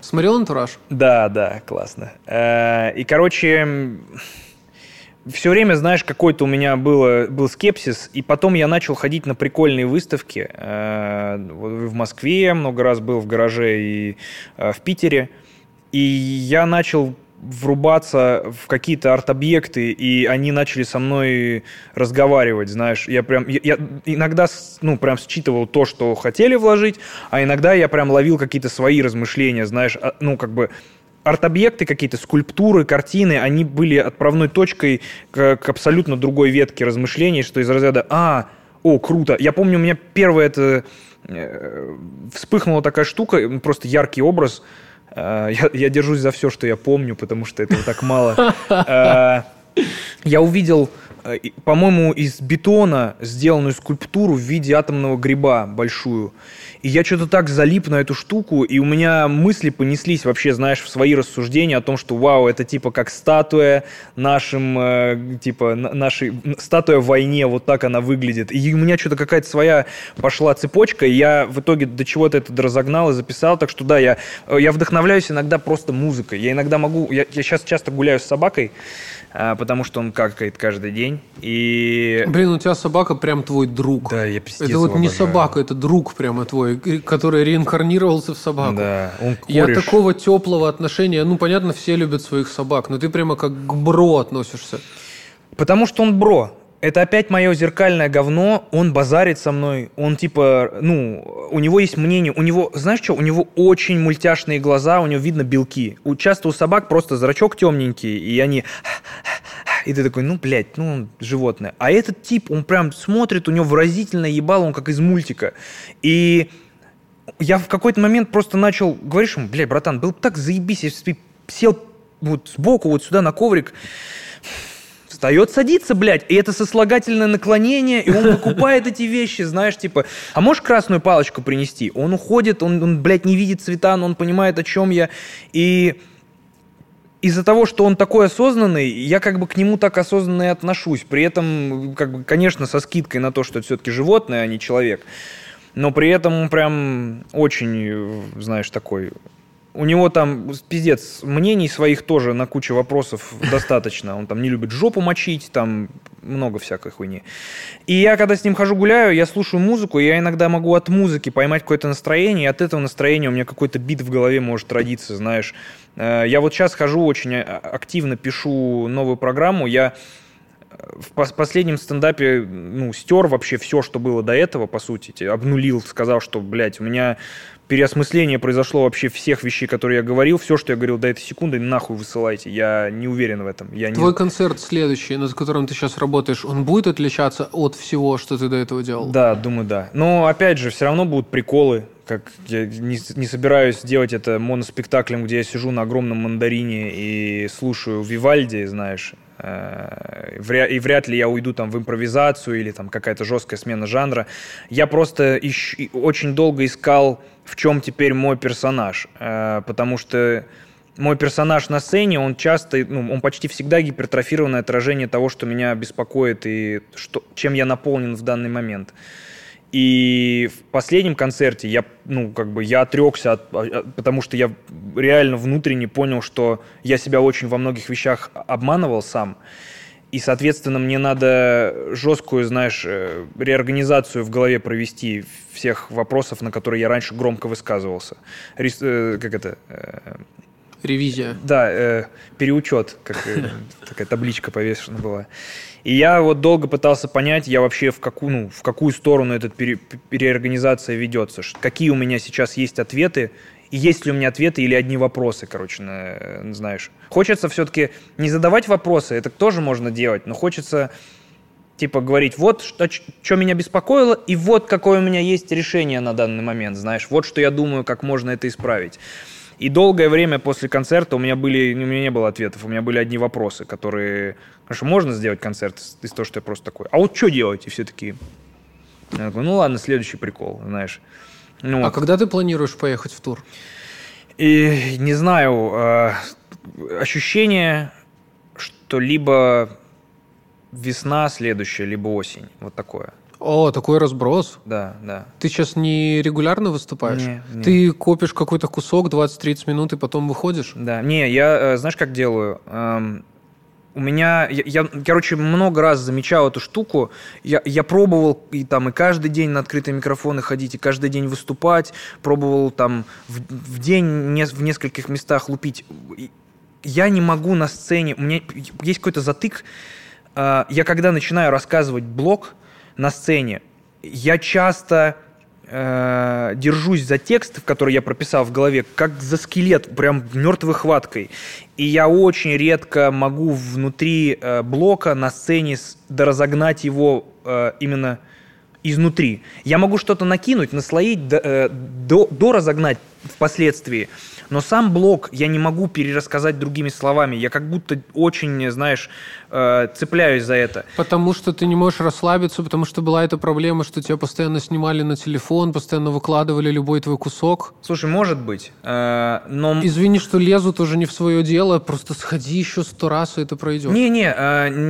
Смотрел «Антураж»? Да, да, классно. Э, и, короче, все время, знаешь, какой-то у меня было, был скепсис, и потом я начал ходить на прикольные выставки. Э, в Москве много раз был, в гараже и э, в Питере. И я начал врубаться в какие-то арт-объекты, и они начали со мной разговаривать, знаешь. Я прям, я, я иногда, ну, прям считывал то, что хотели вложить, а иногда я прям ловил какие-то свои размышления, знаешь, а, ну, как бы арт-объекты какие-то, скульптуры, картины, они были отправной точкой к, к абсолютно другой ветке размышлений, что из разряда «А, о, круто». Я помню, у меня первое это э, вспыхнула такая штука, просто яркий образ – я, я держусь за все, что я помню, потому что этого так мало. Э, я увидел, э, по-моему, из бетона сделанную скульптуру в виде атомного гриба большую. И я что-то так залип на эту штуку, и у меня мысли понеслись вообще, знаешь, в свои рассуждения о том, что вау, это типа как статуя нашим, э, типа, нашей, статуя в войне, вот так она выглядит. И у меня что-то какая-то своя пошла цепочка, и я в итоге до чего-то это разогнал и записал, так что да, я, э, я вдохновляюсь иногда просто музыкой. Я иногда могу, я, я сейчас часто гуляю с собакой, потому что он какает каждый день. И... Блин, у тебя собака прям твой друг. Да, я пиздец Это вот не собака, это друг прямо твой, который реинкарнировался в собаку. Да, он Я такого теплого отношения, ну, понятно, все любят своих собак, но ты прямо как к бро относишься. Потому что он бро это опять мое зеркальное говно, он базарит со мной, он типа, ну, у него есть мнение, у него, знаешь что, у него очень мультяшные глаза, у него видно белки. У, часто у собак просто зрачок темненький, и они... И ты такой, ну, блядь, ну, животное. А этот тип, он прям смотрит, у него выразительно ебало, он как из мультика. И я в какой-то момент просто начал, говоришь ему, блядь, братан, был бы так заебись, если бы сел вот сбоку, вот сюда на коврик, встает, садится, блядь, и это сослагательное наклонение, и он выкупает эти вещи, знаешь, типа, а можешь красную палочку принести? Он уходит, он, он, блядь, не видит цвета, но он понимает, о чем я, и из-за того, что он такой осознанный, я как бы к нему так осознанно и отношусь. При этом, как бы, конечно, со скидкой на то, что это все-таки животное, а не человек. Но при этом прям очень, знаешь, такой у него там, пиздец, мнений своих тоже на кучу вопросов достаточно. Он там не любит жопу мочить, там много всякой хуйни. И я, когда с ним хожу гуляю, я слушаю музыку, я иногда могу от музыки поймать какое-то настроение, и от этого настроения у меня какой-то бит в голове может родиться, знаешь. Э, я вот сейчас хожу, очень а, активно пишу новую программу, я в последнем стендапе ну, стер вообще все, что было до этого, по сути. Обнулил, сказал, что, блядь, у меня переосмысление произошло вообще всех вещей, которые я говорил. Все, что я говорил до этой секунды, нахуй высылайте. Я не уверен в этом. Я Твой не... концерт следующий, над которым ты сейчас работаешь, он будет отличаться от всего, что ты до этого делал? Да, думаю, да. Но, опять же, все равно будут приколы. Как я не, не собираюсь делать это моноспектаклем, где я сижу на огромном мандарине и слушаю Вивальди, знаешь, и вряд ли я уйду там в импровизацию или там какая-то жесткая смена жанра. Я просто ищ... очень долго искал, в чем теперь мой персонаж, э, потому что мой персонаж на сцене, он часто, ну, он почти всегда гипертрофированное отражение того, что меня беспокоит и что, чем я наполнен в данный момент. И в последнем концерте я, ну, как бы, я отрекся, от, а, потому что я реально внутренне понял, что я себя очень во многих вещах обманывал сам. И, соответственно, мне надо жесткую, знаешь, э, реорганизацию в голове провести всех вопросов, на которые я раньше громко высказывался. Рис, э, как это? Э, Ревизия. Да, э, переучет, как э, такая табличка повешена была. И я вот долго пытался понять, я вообще в какую, ну, в какую сторону эта пере, переорганизация ведется, какие у меня сейчас есть ответы, и есть ли у меня ответы или одни вопросы, короче, на, знаешь. Хочется все-таки не задавать вопросы, это тоже можно делать, но хочется типа говорить, вот что, что меня беспокоило, и вот какое у меня есть решение на данный момент, знаешь, вот что я думаю, как можно это исправить. И долгое время после концерта у меня были, у меня не было ответов, у меня были одни вопросы, которые, хорошо, можно сделать концерт из того, что я просто такой, а вот что делать? И все такие, я такой, ну ладно, следующий прикол, знаешь. Ну, а вот. когда ты планируешь поехать в тур? И не знаю, э, ощущение, что либо весна следующая, либо осень, вот такое. О, такой разброс. Да, да. Ты сейчас не регулярно выступаешь? Не, не. Ты копишь какой-то кусок 20-30 минут и потом выходишь? Да. Не, я, э, знаешь, как делаю? Эм, у меня, я, я, короче, много раз замечал эту штуку. Я, я пробовал и там и каждый день на открытые микрофоны ходить, и каждый день выступать. Пробовал там в, в день не, в нескольких местах лупить. Я не могу на сцене. У меня есть какой-то затык. Э, я когда начинаю рассказывать блог, на сцене, я часто э, держусь за текст, который я прописал в голове, как за скелет, прям мертвой хваткой. И я очень редко могу внутри э, блока на сцене доразогнать его э, именно изнутри. Я могу что-то накинуть, наслоить, до, э, до, до разогнать впоследствии, но сам блок я не могу перерассказать другими словами. Я как будто очень, знаешь, э, цепляюсь за это. Потому что ты не можешь расслабиться, потому что была эта проблема, что тебя постоянно снимали на телефон, постоянно выкладывали любой твой кусок. Слушай, может быть, э, но... Извини, что лезу тоже не в свое дело, просто сходи еще сто раз, и это пройдет. Не-не.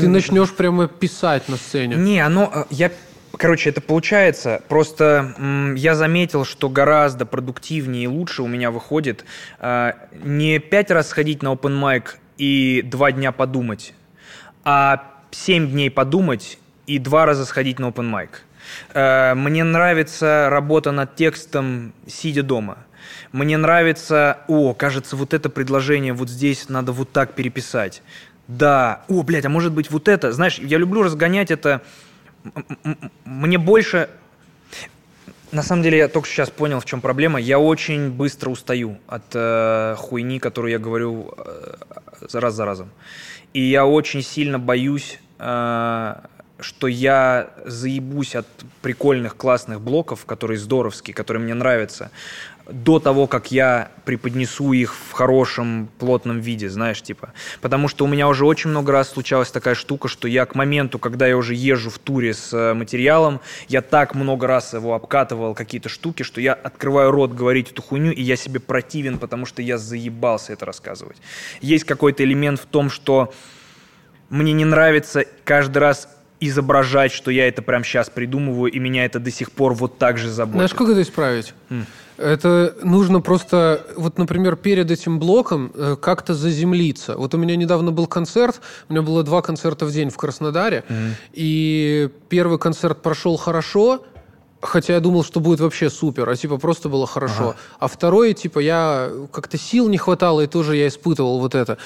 Ты начнешь прямо писать на сцене. Не, оно... Я Короче, это получается. Просто м, я заметил, что гораздо продуктивнее и лучше у меня выходит э, не пять раз сходить на open mic и два дня подумать, а семь дней подумать и два раза сходить на open mic. Э, мне нравится работа над текстом, сидя дома. Мне нравится, о, кажется, вот это предложение вот здесь надо вот так переписать. Да, о, блядь, а может быть вот это. Знаешь, я люблю разгонять это мне больше... На самом деле, я только сейчас понял, в чем проблема. Я очень быстро устаю от э, хуйни, которую я говорю э, раз за разом. И я очень сильно боюсь э, что я заебусь от прикольных, классных блоков, которые здоровские, которые мне нравятся, до того, как я преподнесу их в хорошем, плотном виде, знаешь, типа. Потому что у меня уже очень много раз случалась такая штука, что я к моменту, когда я уже езжу в туре с э, материалом, я так много раз его обкатывал, какие-то штуки, что я открываю рот говорить эту хуйню, и я себе противен, потому что я заебался это рассказывать. Есть какой-то элемент в том, что мне не нравится каждый раз изображать, что я это прямо сейчас придумываю, и меня это до сих пор вот так же заботит. Знаешь, как это исправить? Mm. Это нужно просто, вот, например, перед этим блоком э, как-то заземлиться. Вот у меня недавно был концерт, у меня было два концерта в день в Краснодаре, mm. и первый концерт прошел хорошо, Хотя я думал, что будет вообще супер, а типа просто было хорошо. Ага. А второй, типа, я как-то сил не хватало, и тоже я испытывал вот это.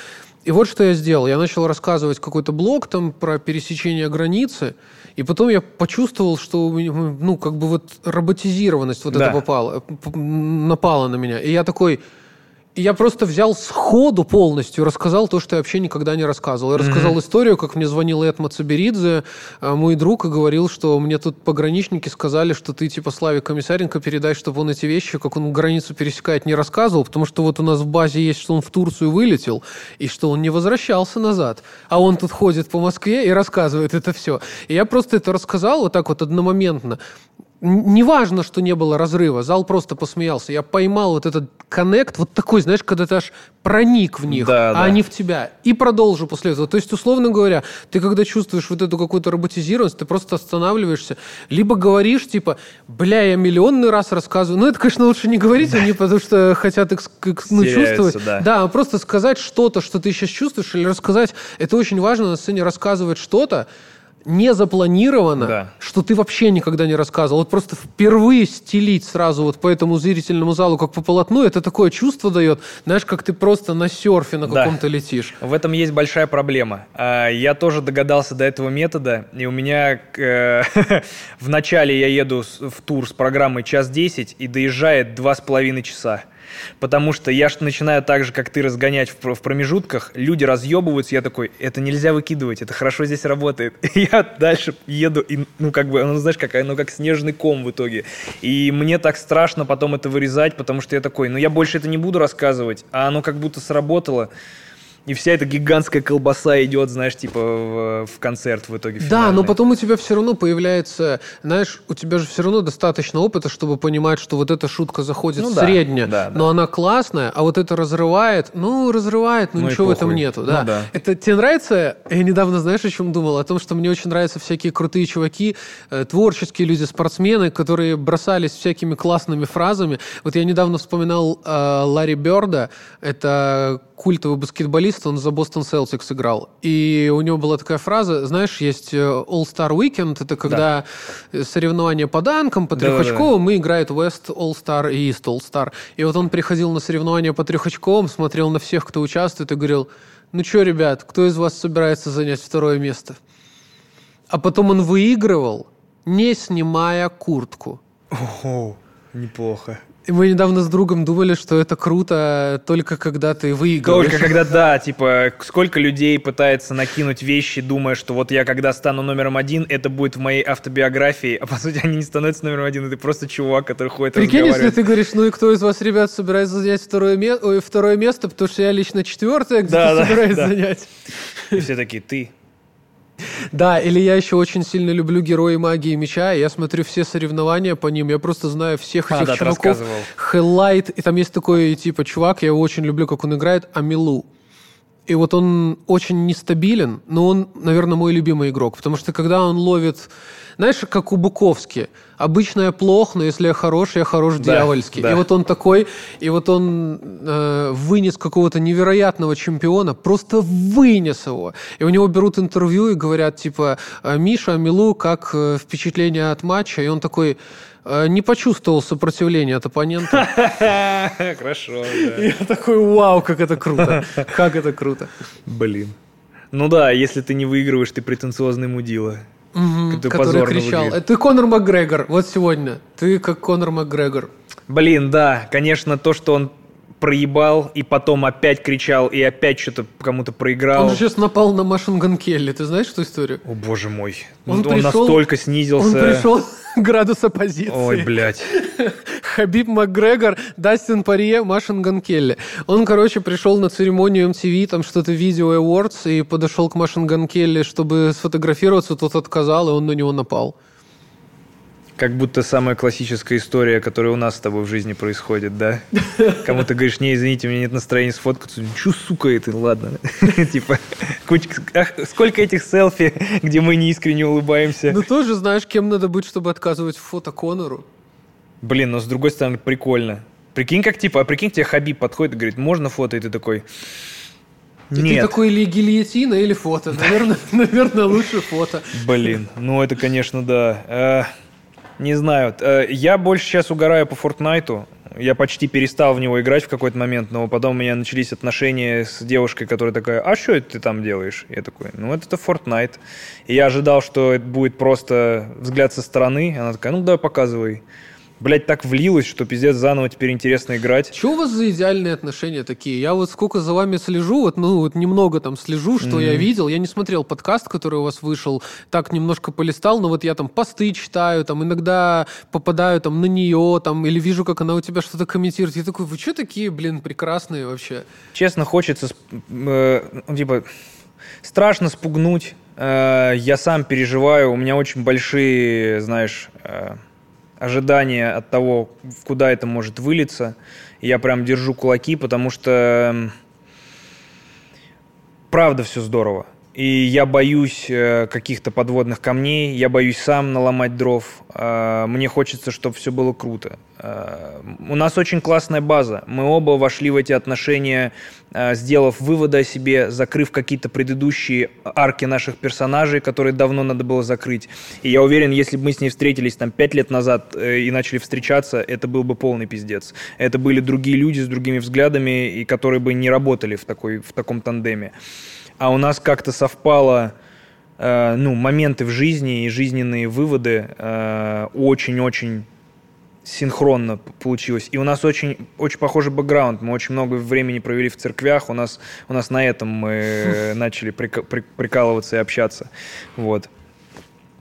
И вот что я сделал. Я начал рассказывать какой-то блог там про пересечение границы, и потом я почувствовал, что ну как бы вот роботизированность вот да. это попала, напала на меня. И я такой, я просто взял сходу полностью, рассказал то, что я вообще никогда не рассказывал. Я mm-hmm. рассказал историю, как мне звонил Эд Мацаберидзе, а, мой друг, и говорил, что мне тут пограничники сказали, что ты типа Славе Комиссаренко передай, чтобы он эти вещи, как он границу пересекает, не рассказывал, потому что вот у нас в базе есть, что он в Турцию вылетел, и что он не возвращался назад. А он тут ходит по Москве и рассказывает это все. И я просто это рассказал вот так вот одномоментно. Неважно, что не было разрыва, зал просто посмеялся. Я поймал вот этот коннект, вот такой, знаешь, когда ты аж проник в них, да, а да. они в тебя. И продолжу после этого. То есть, условно говоря, ты когда чувствуешь вот эту какую-то роботизированность, ты просто останавливаешься, либо говоришь, типа, бля, я миллионный раз рассказываю. Ну, это, конечно, лучше не говорить, они потому что хотят экс- экс- ну, чувствовать. Да. да, а просто сказать что-то, что ты сейчас чувствуешь, или рассказать. Это очень важно на сцене рассказывать что-то, не запланировано, да. что ты вообще никогда не рассказывал. Вот просто впервые стелить сразу вот по этому зрительному залу, как по полотну, это такое чувство дает, знаешь, как ты просто на серфе на каком-то да. летишь. В этом есть большая проблема. А, я тоже догадался до этого метода, и у меня э, в начале я еду в тур с программой час десять и доезжает два с половиной часа. Потому что я начинаю так же, как ты, разгонять в, в промежутках, люди разъебываются, я такой, это нельзя выкидывать, это хорошо здесь работает. И я дальше еду, и, ну, как бы, ну, знаешь, как, ну, как снежный ком в итоге. И мне так страшно потом это вырезать, потому что я такой, ну, я больше это не буду рассказывать, а оно как будто сработало и вся эта гигантская колбаса идет, знаешь, типа в, в концерт в итоге. Финальный. Да, но потом у тебя все равно появляется, знаешь, у тебя же все равно достаточно опыта, чтобы понимать, что вот эта шутка заходит ну, средняя, да, да, но да. она классная, а вот это разрывает, ну, разрывает, ну, ну ничего в этом нету. Да. Ну, да. Это тебе нравится? Я недавно, знаешь, о чем думал? О том, что мне очень нравятся всякие крутые чуваки, э, творческие люди, спортсмены, которые бросались всякими классными фразами. Вот я недавно вспоминал э, Ларри Берда, это культовый баскетболист, он за Бостон Селтикс играл. И у него была такая фраза, знаешь, есть э, All-Star Weekend, это когда да. соревнования по данкам, по трехочковым, да, да, да. и играет West All-Star и East All-Star. И вот он приходил на соревнования по трехочковым, смотрел на всех, кто участвует, и говорил, ну что, ребят, кто из вас собирается занять второе место? А потом он выигрывал, не снимая куртку. Ого, неплохо. Мы недавно с другом думали, что это круто только когда ты выигрываешь. Только когда, да, типа, сколько людей пытается накинуть вещи, думая, что вот я когда стану номером один, это будет в моей автобиографии, а по сути они не становятся номером один, это просто чувак, который ходит Прикинь, если ты говоришь, ну и кто из вас, ребят, собирается занять второе, ме- ой, второе место, потому что я лично четвертое, где да, да, собираюсь да. занять. И все такие, ты, да, или я еще очень сильно люблю герои магии меча, я смотрю все соревнования по ним, я просто знаю всех а, этих да, чуваков. Хеллайт, и там есть такой, типа, чувак, я его очень люблю, как он играет, Амилу. И вот он очень нестабилен, но он, наверное, мой любимый игрок, потому что когда он ловит знаешь, как у Буковски. Обычно я плох, но если я хорош, я хорош да, дьявольский. Да. И вот он такой, и вот он э, вынес какого-то невероятного чемпиона, просто вынес его. И у него берут интервью и говорят, типа, «Э, Миша, Милу, как э, впечатление от матча? И он такой, «Э, не почувствовал сопротивления от оппонента. Хорошо, Я такой, вау, как это круто. Как это круто. Блин. Ну да, если ты не выигрываешь, ты претенциозный мудила. Угу, который кричал. Выглядит. Ты Конор Макгрегор, вот сегодня. Ты как Конор Макгрегор. Блин, да, конечно, то, что он проебал, и потом опять кричал, и опять что-то кому-то проиграл. Он же сейчас напал на Машинган Келли. Ты знаешь эту историю? О, боже мой. Он Он, пришел- настолько снизился. Он пришел градус оппозиции. Ой, блядь. Хабиб Макгрегор, Дастин Парье, Машинган Келли. Он, короче, пришел на церемонию MTV, там что-то видео Awards, и подошел к Машинган Келли, чтобы сфотографироваться, тот отказал, и он на него напал. Как будто самая классическая история, которая у нас с тобой в жизни происходит, да? Кому ты говоришь, не, извините, у меня нет настроения сфоткаться. Чё, сука, это, ладно. Типа, куч- ах, сколько этих селфи, где мы неискренне улыбаемся. Ну тоже знаешь, кем надо быть, чтобы отказывать фото Конору? Блин, но с другой стороны, прикольно. Прикинь, как типа, а прикинь, тебе Хабиб подходит и говорит, можно фото, и ты такой... И ты Нет. такой или гильотина, или фото. Наверное, наверное, лучше фото. Блин, ну это, конечно, да. Не знаю. Э, я больше сейчас угораю по Фортнайту. Я почти перестал в него играть в какой-то момент, но потом у меня начались отношения с девушкой, которая такая, а что это ты там делаешь? Я такой, ну это Fortnite. И я ожидал, что это будет просто взгляд со стороны. Она такая, ну давай показывай. Блять, так влилось, что пиздец заново теперь интересно играть. Что у вас за идеальные отношения такие? Я вот сколько за вами слежу, вот, ну, вот немного там слежу, что я видел. Я не смотрел подкаст, который у вас вышел, так немножко полистал, но вот я там посты читаю, там иногда попадаю там на нее, там, или вижу, как она у тебя что-то комментирует. Я такой, вы что такие, блин, прекрасные вообще? Честно, хочется, э, типа, страшно спугнуть. Э, я сам переживаю, у меня очень большие, знаешь, э, ожидания от того, куда это может вылиться. Я прям держу кулаки, потому что правда все здорово. И я боюсь э, каких-то подводных камней, я боюсь сам наломать дров. Э, мне хочется, чтобы все было круто. Э, у нас очень классная база. Мы оба вошли в эти отношения, сделав выводы о себе, закрыв какие-то предыдущие арки наших персонажей, которые давно надо было закрыть. И я уверен, если бы мы с ней встретились там пять лет назад и начали встречаться, это был бы полный пиздец. Это были другие люди с другими взглядами, и которые бы не работали в, такой, в таком тандеме а у нас как-то совпало э, ну, моменты в жизни и жизненные выводы э, очень-очень синхронно получилось. И у нас очень, очень похожий бэкграунд. Мы очень много времени провели в церквях. У нас, у нас на этом мы начали прика- при- прикалываться и общаться. Вот.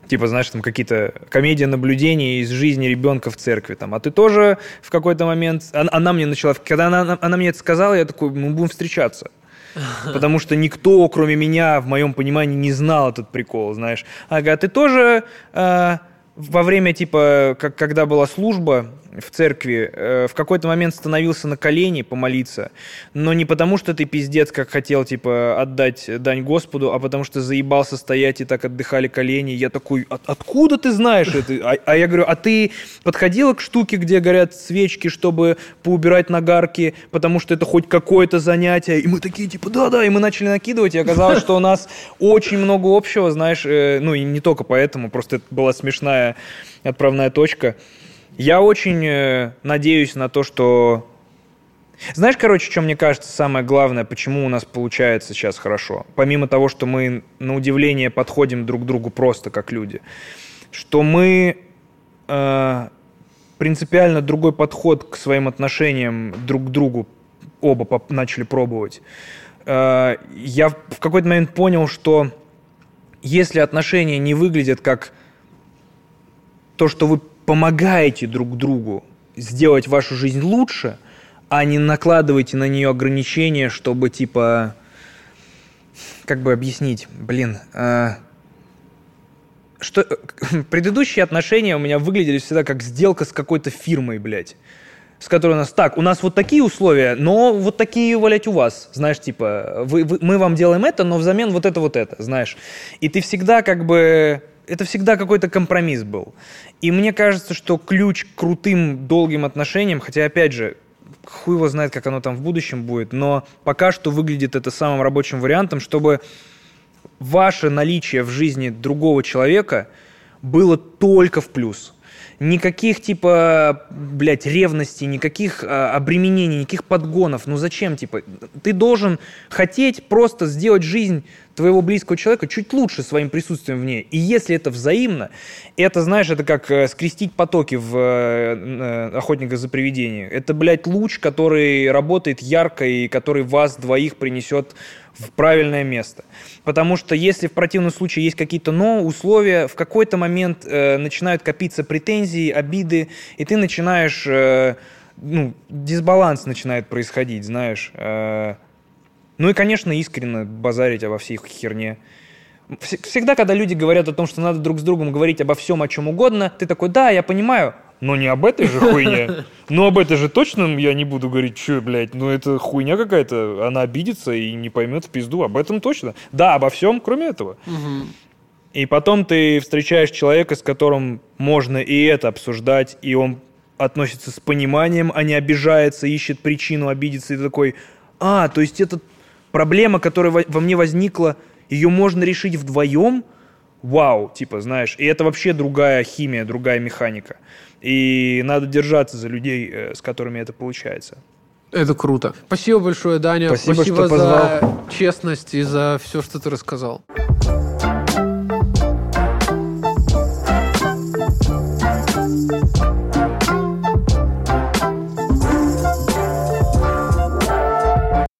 Типа, знаешь, там какие-то комедии наблюдений из жизни ребенка в церкви. Там. А ты тоже в какой-то момент... Она, она мне начала... Когда она, она мне это сказала, я такой, мы будем встречаться. Потому что никто, кроме меня, в моем понимании, не знал этот прикол, знаешь. Ага, ты тоже э, во время, типа, как, когда была служба в церкви, э, в какой-то момент становился на колени помолиться, но не потому, что ты пиздец, как хотел, типа, отдать дань Господу, а потому что заебался стоять и так отдыхали колени. Я такой, «От- откуда ты знаешь это? А, а я говорю, а ты подходила к штуке, где горят свечки, чтобы поубирать нагарки, потому что это хоть какое-то занятие? И мы такие, типа, да-да, и мы начали накидывать, и оказалось, что у нас очень много общего, знаешь, э, ну и не только поэтому, просто это была смешная отправная точка. Я очень э, надеюсь на то, что... Знаешь, короче, что мне кажется самое главное, почему у нас получается сейчас хорошо? Помимо того, что мы, на удивление, подходим друг к другу просто как люди, что мы э, принципиально другой подход к своим отношениям друг к другу оба начали пробовать. Э, я в какой-то момент понял, что если отношения не выглядят как то, что вы помогаете друг другу сделать вашу жизнь лучше, а не накладываете на нее ограничения, чтобы типа как бы объяснить, блин, а, что предыдущие отношения у меня выглядели всегда как сделка с какой-то фирмой, блядь. С которой у нас так, у нас вот такие условия, но вот такие, блядь, у вас. Знаешь, типа, вы, вы- мы вам делаем это, но взамен вот это, вот это, знаешь. И ты всегда как бы... Это всегда какой-то компромисс был. И мне кажется, что ключ к крутым, долгим отношениям, хотя, опять же, хуй его знает, как оно там в будущем будет, но пока что выглядит это самым рабочим вариантом, чтобы ваше наличие в жизни другого человека было только в плюс. Никаких, типа, блядь, ревности, никаких а, обременений, никаких подгонов. Ну зачем, типа? Ты должен хотеть просто сделать жизнь твоего близкого человека чуть лучше своим присутствием в ней. И если это взаимно, это, знаешь, это как э, скрестить потоки в э, э, «Охотника за привидением». Это, блядь, луч, который работает ярко и который вас двоих принесет в правильное место. Потому что если в противном случае есть какие-то но условия, в какой-то момент э, начинают копиться претензии, обиды, и ты начинаешь, э, ну, дисбаланс начинает происходить, знаешь. Э, ну и, конечно, искренне базарить обо всей херне. Всегда, когда люди говорят о том, что надо друг с другом говорить обо всем, о чем угодно, ты такой, да, я понимаю, но не об этой же хуйне. Ну, об этой же точно я не буду говорить, что, блядь, ну это хуйня какая-то, она обидится и не поймет в пизду, об этом точно. Да, обо всем, кроме этого. И потом ты встречаешь человека, с которым можно и это обсуждать, и он относится с пониманием, а не обижается, ищет причину обидеться, и такой, а, то есть это проблема, которая во мне возникла, ее можно решить вдвоем? Вау, типа, знаешь, и это вообще другая химия, другая механика. И надо держаться за людей, э, с которыми это получается. Это круто. Спасибо большое, Даня. Спасибо, Спасибо что за честность и за все, что ты рассказал.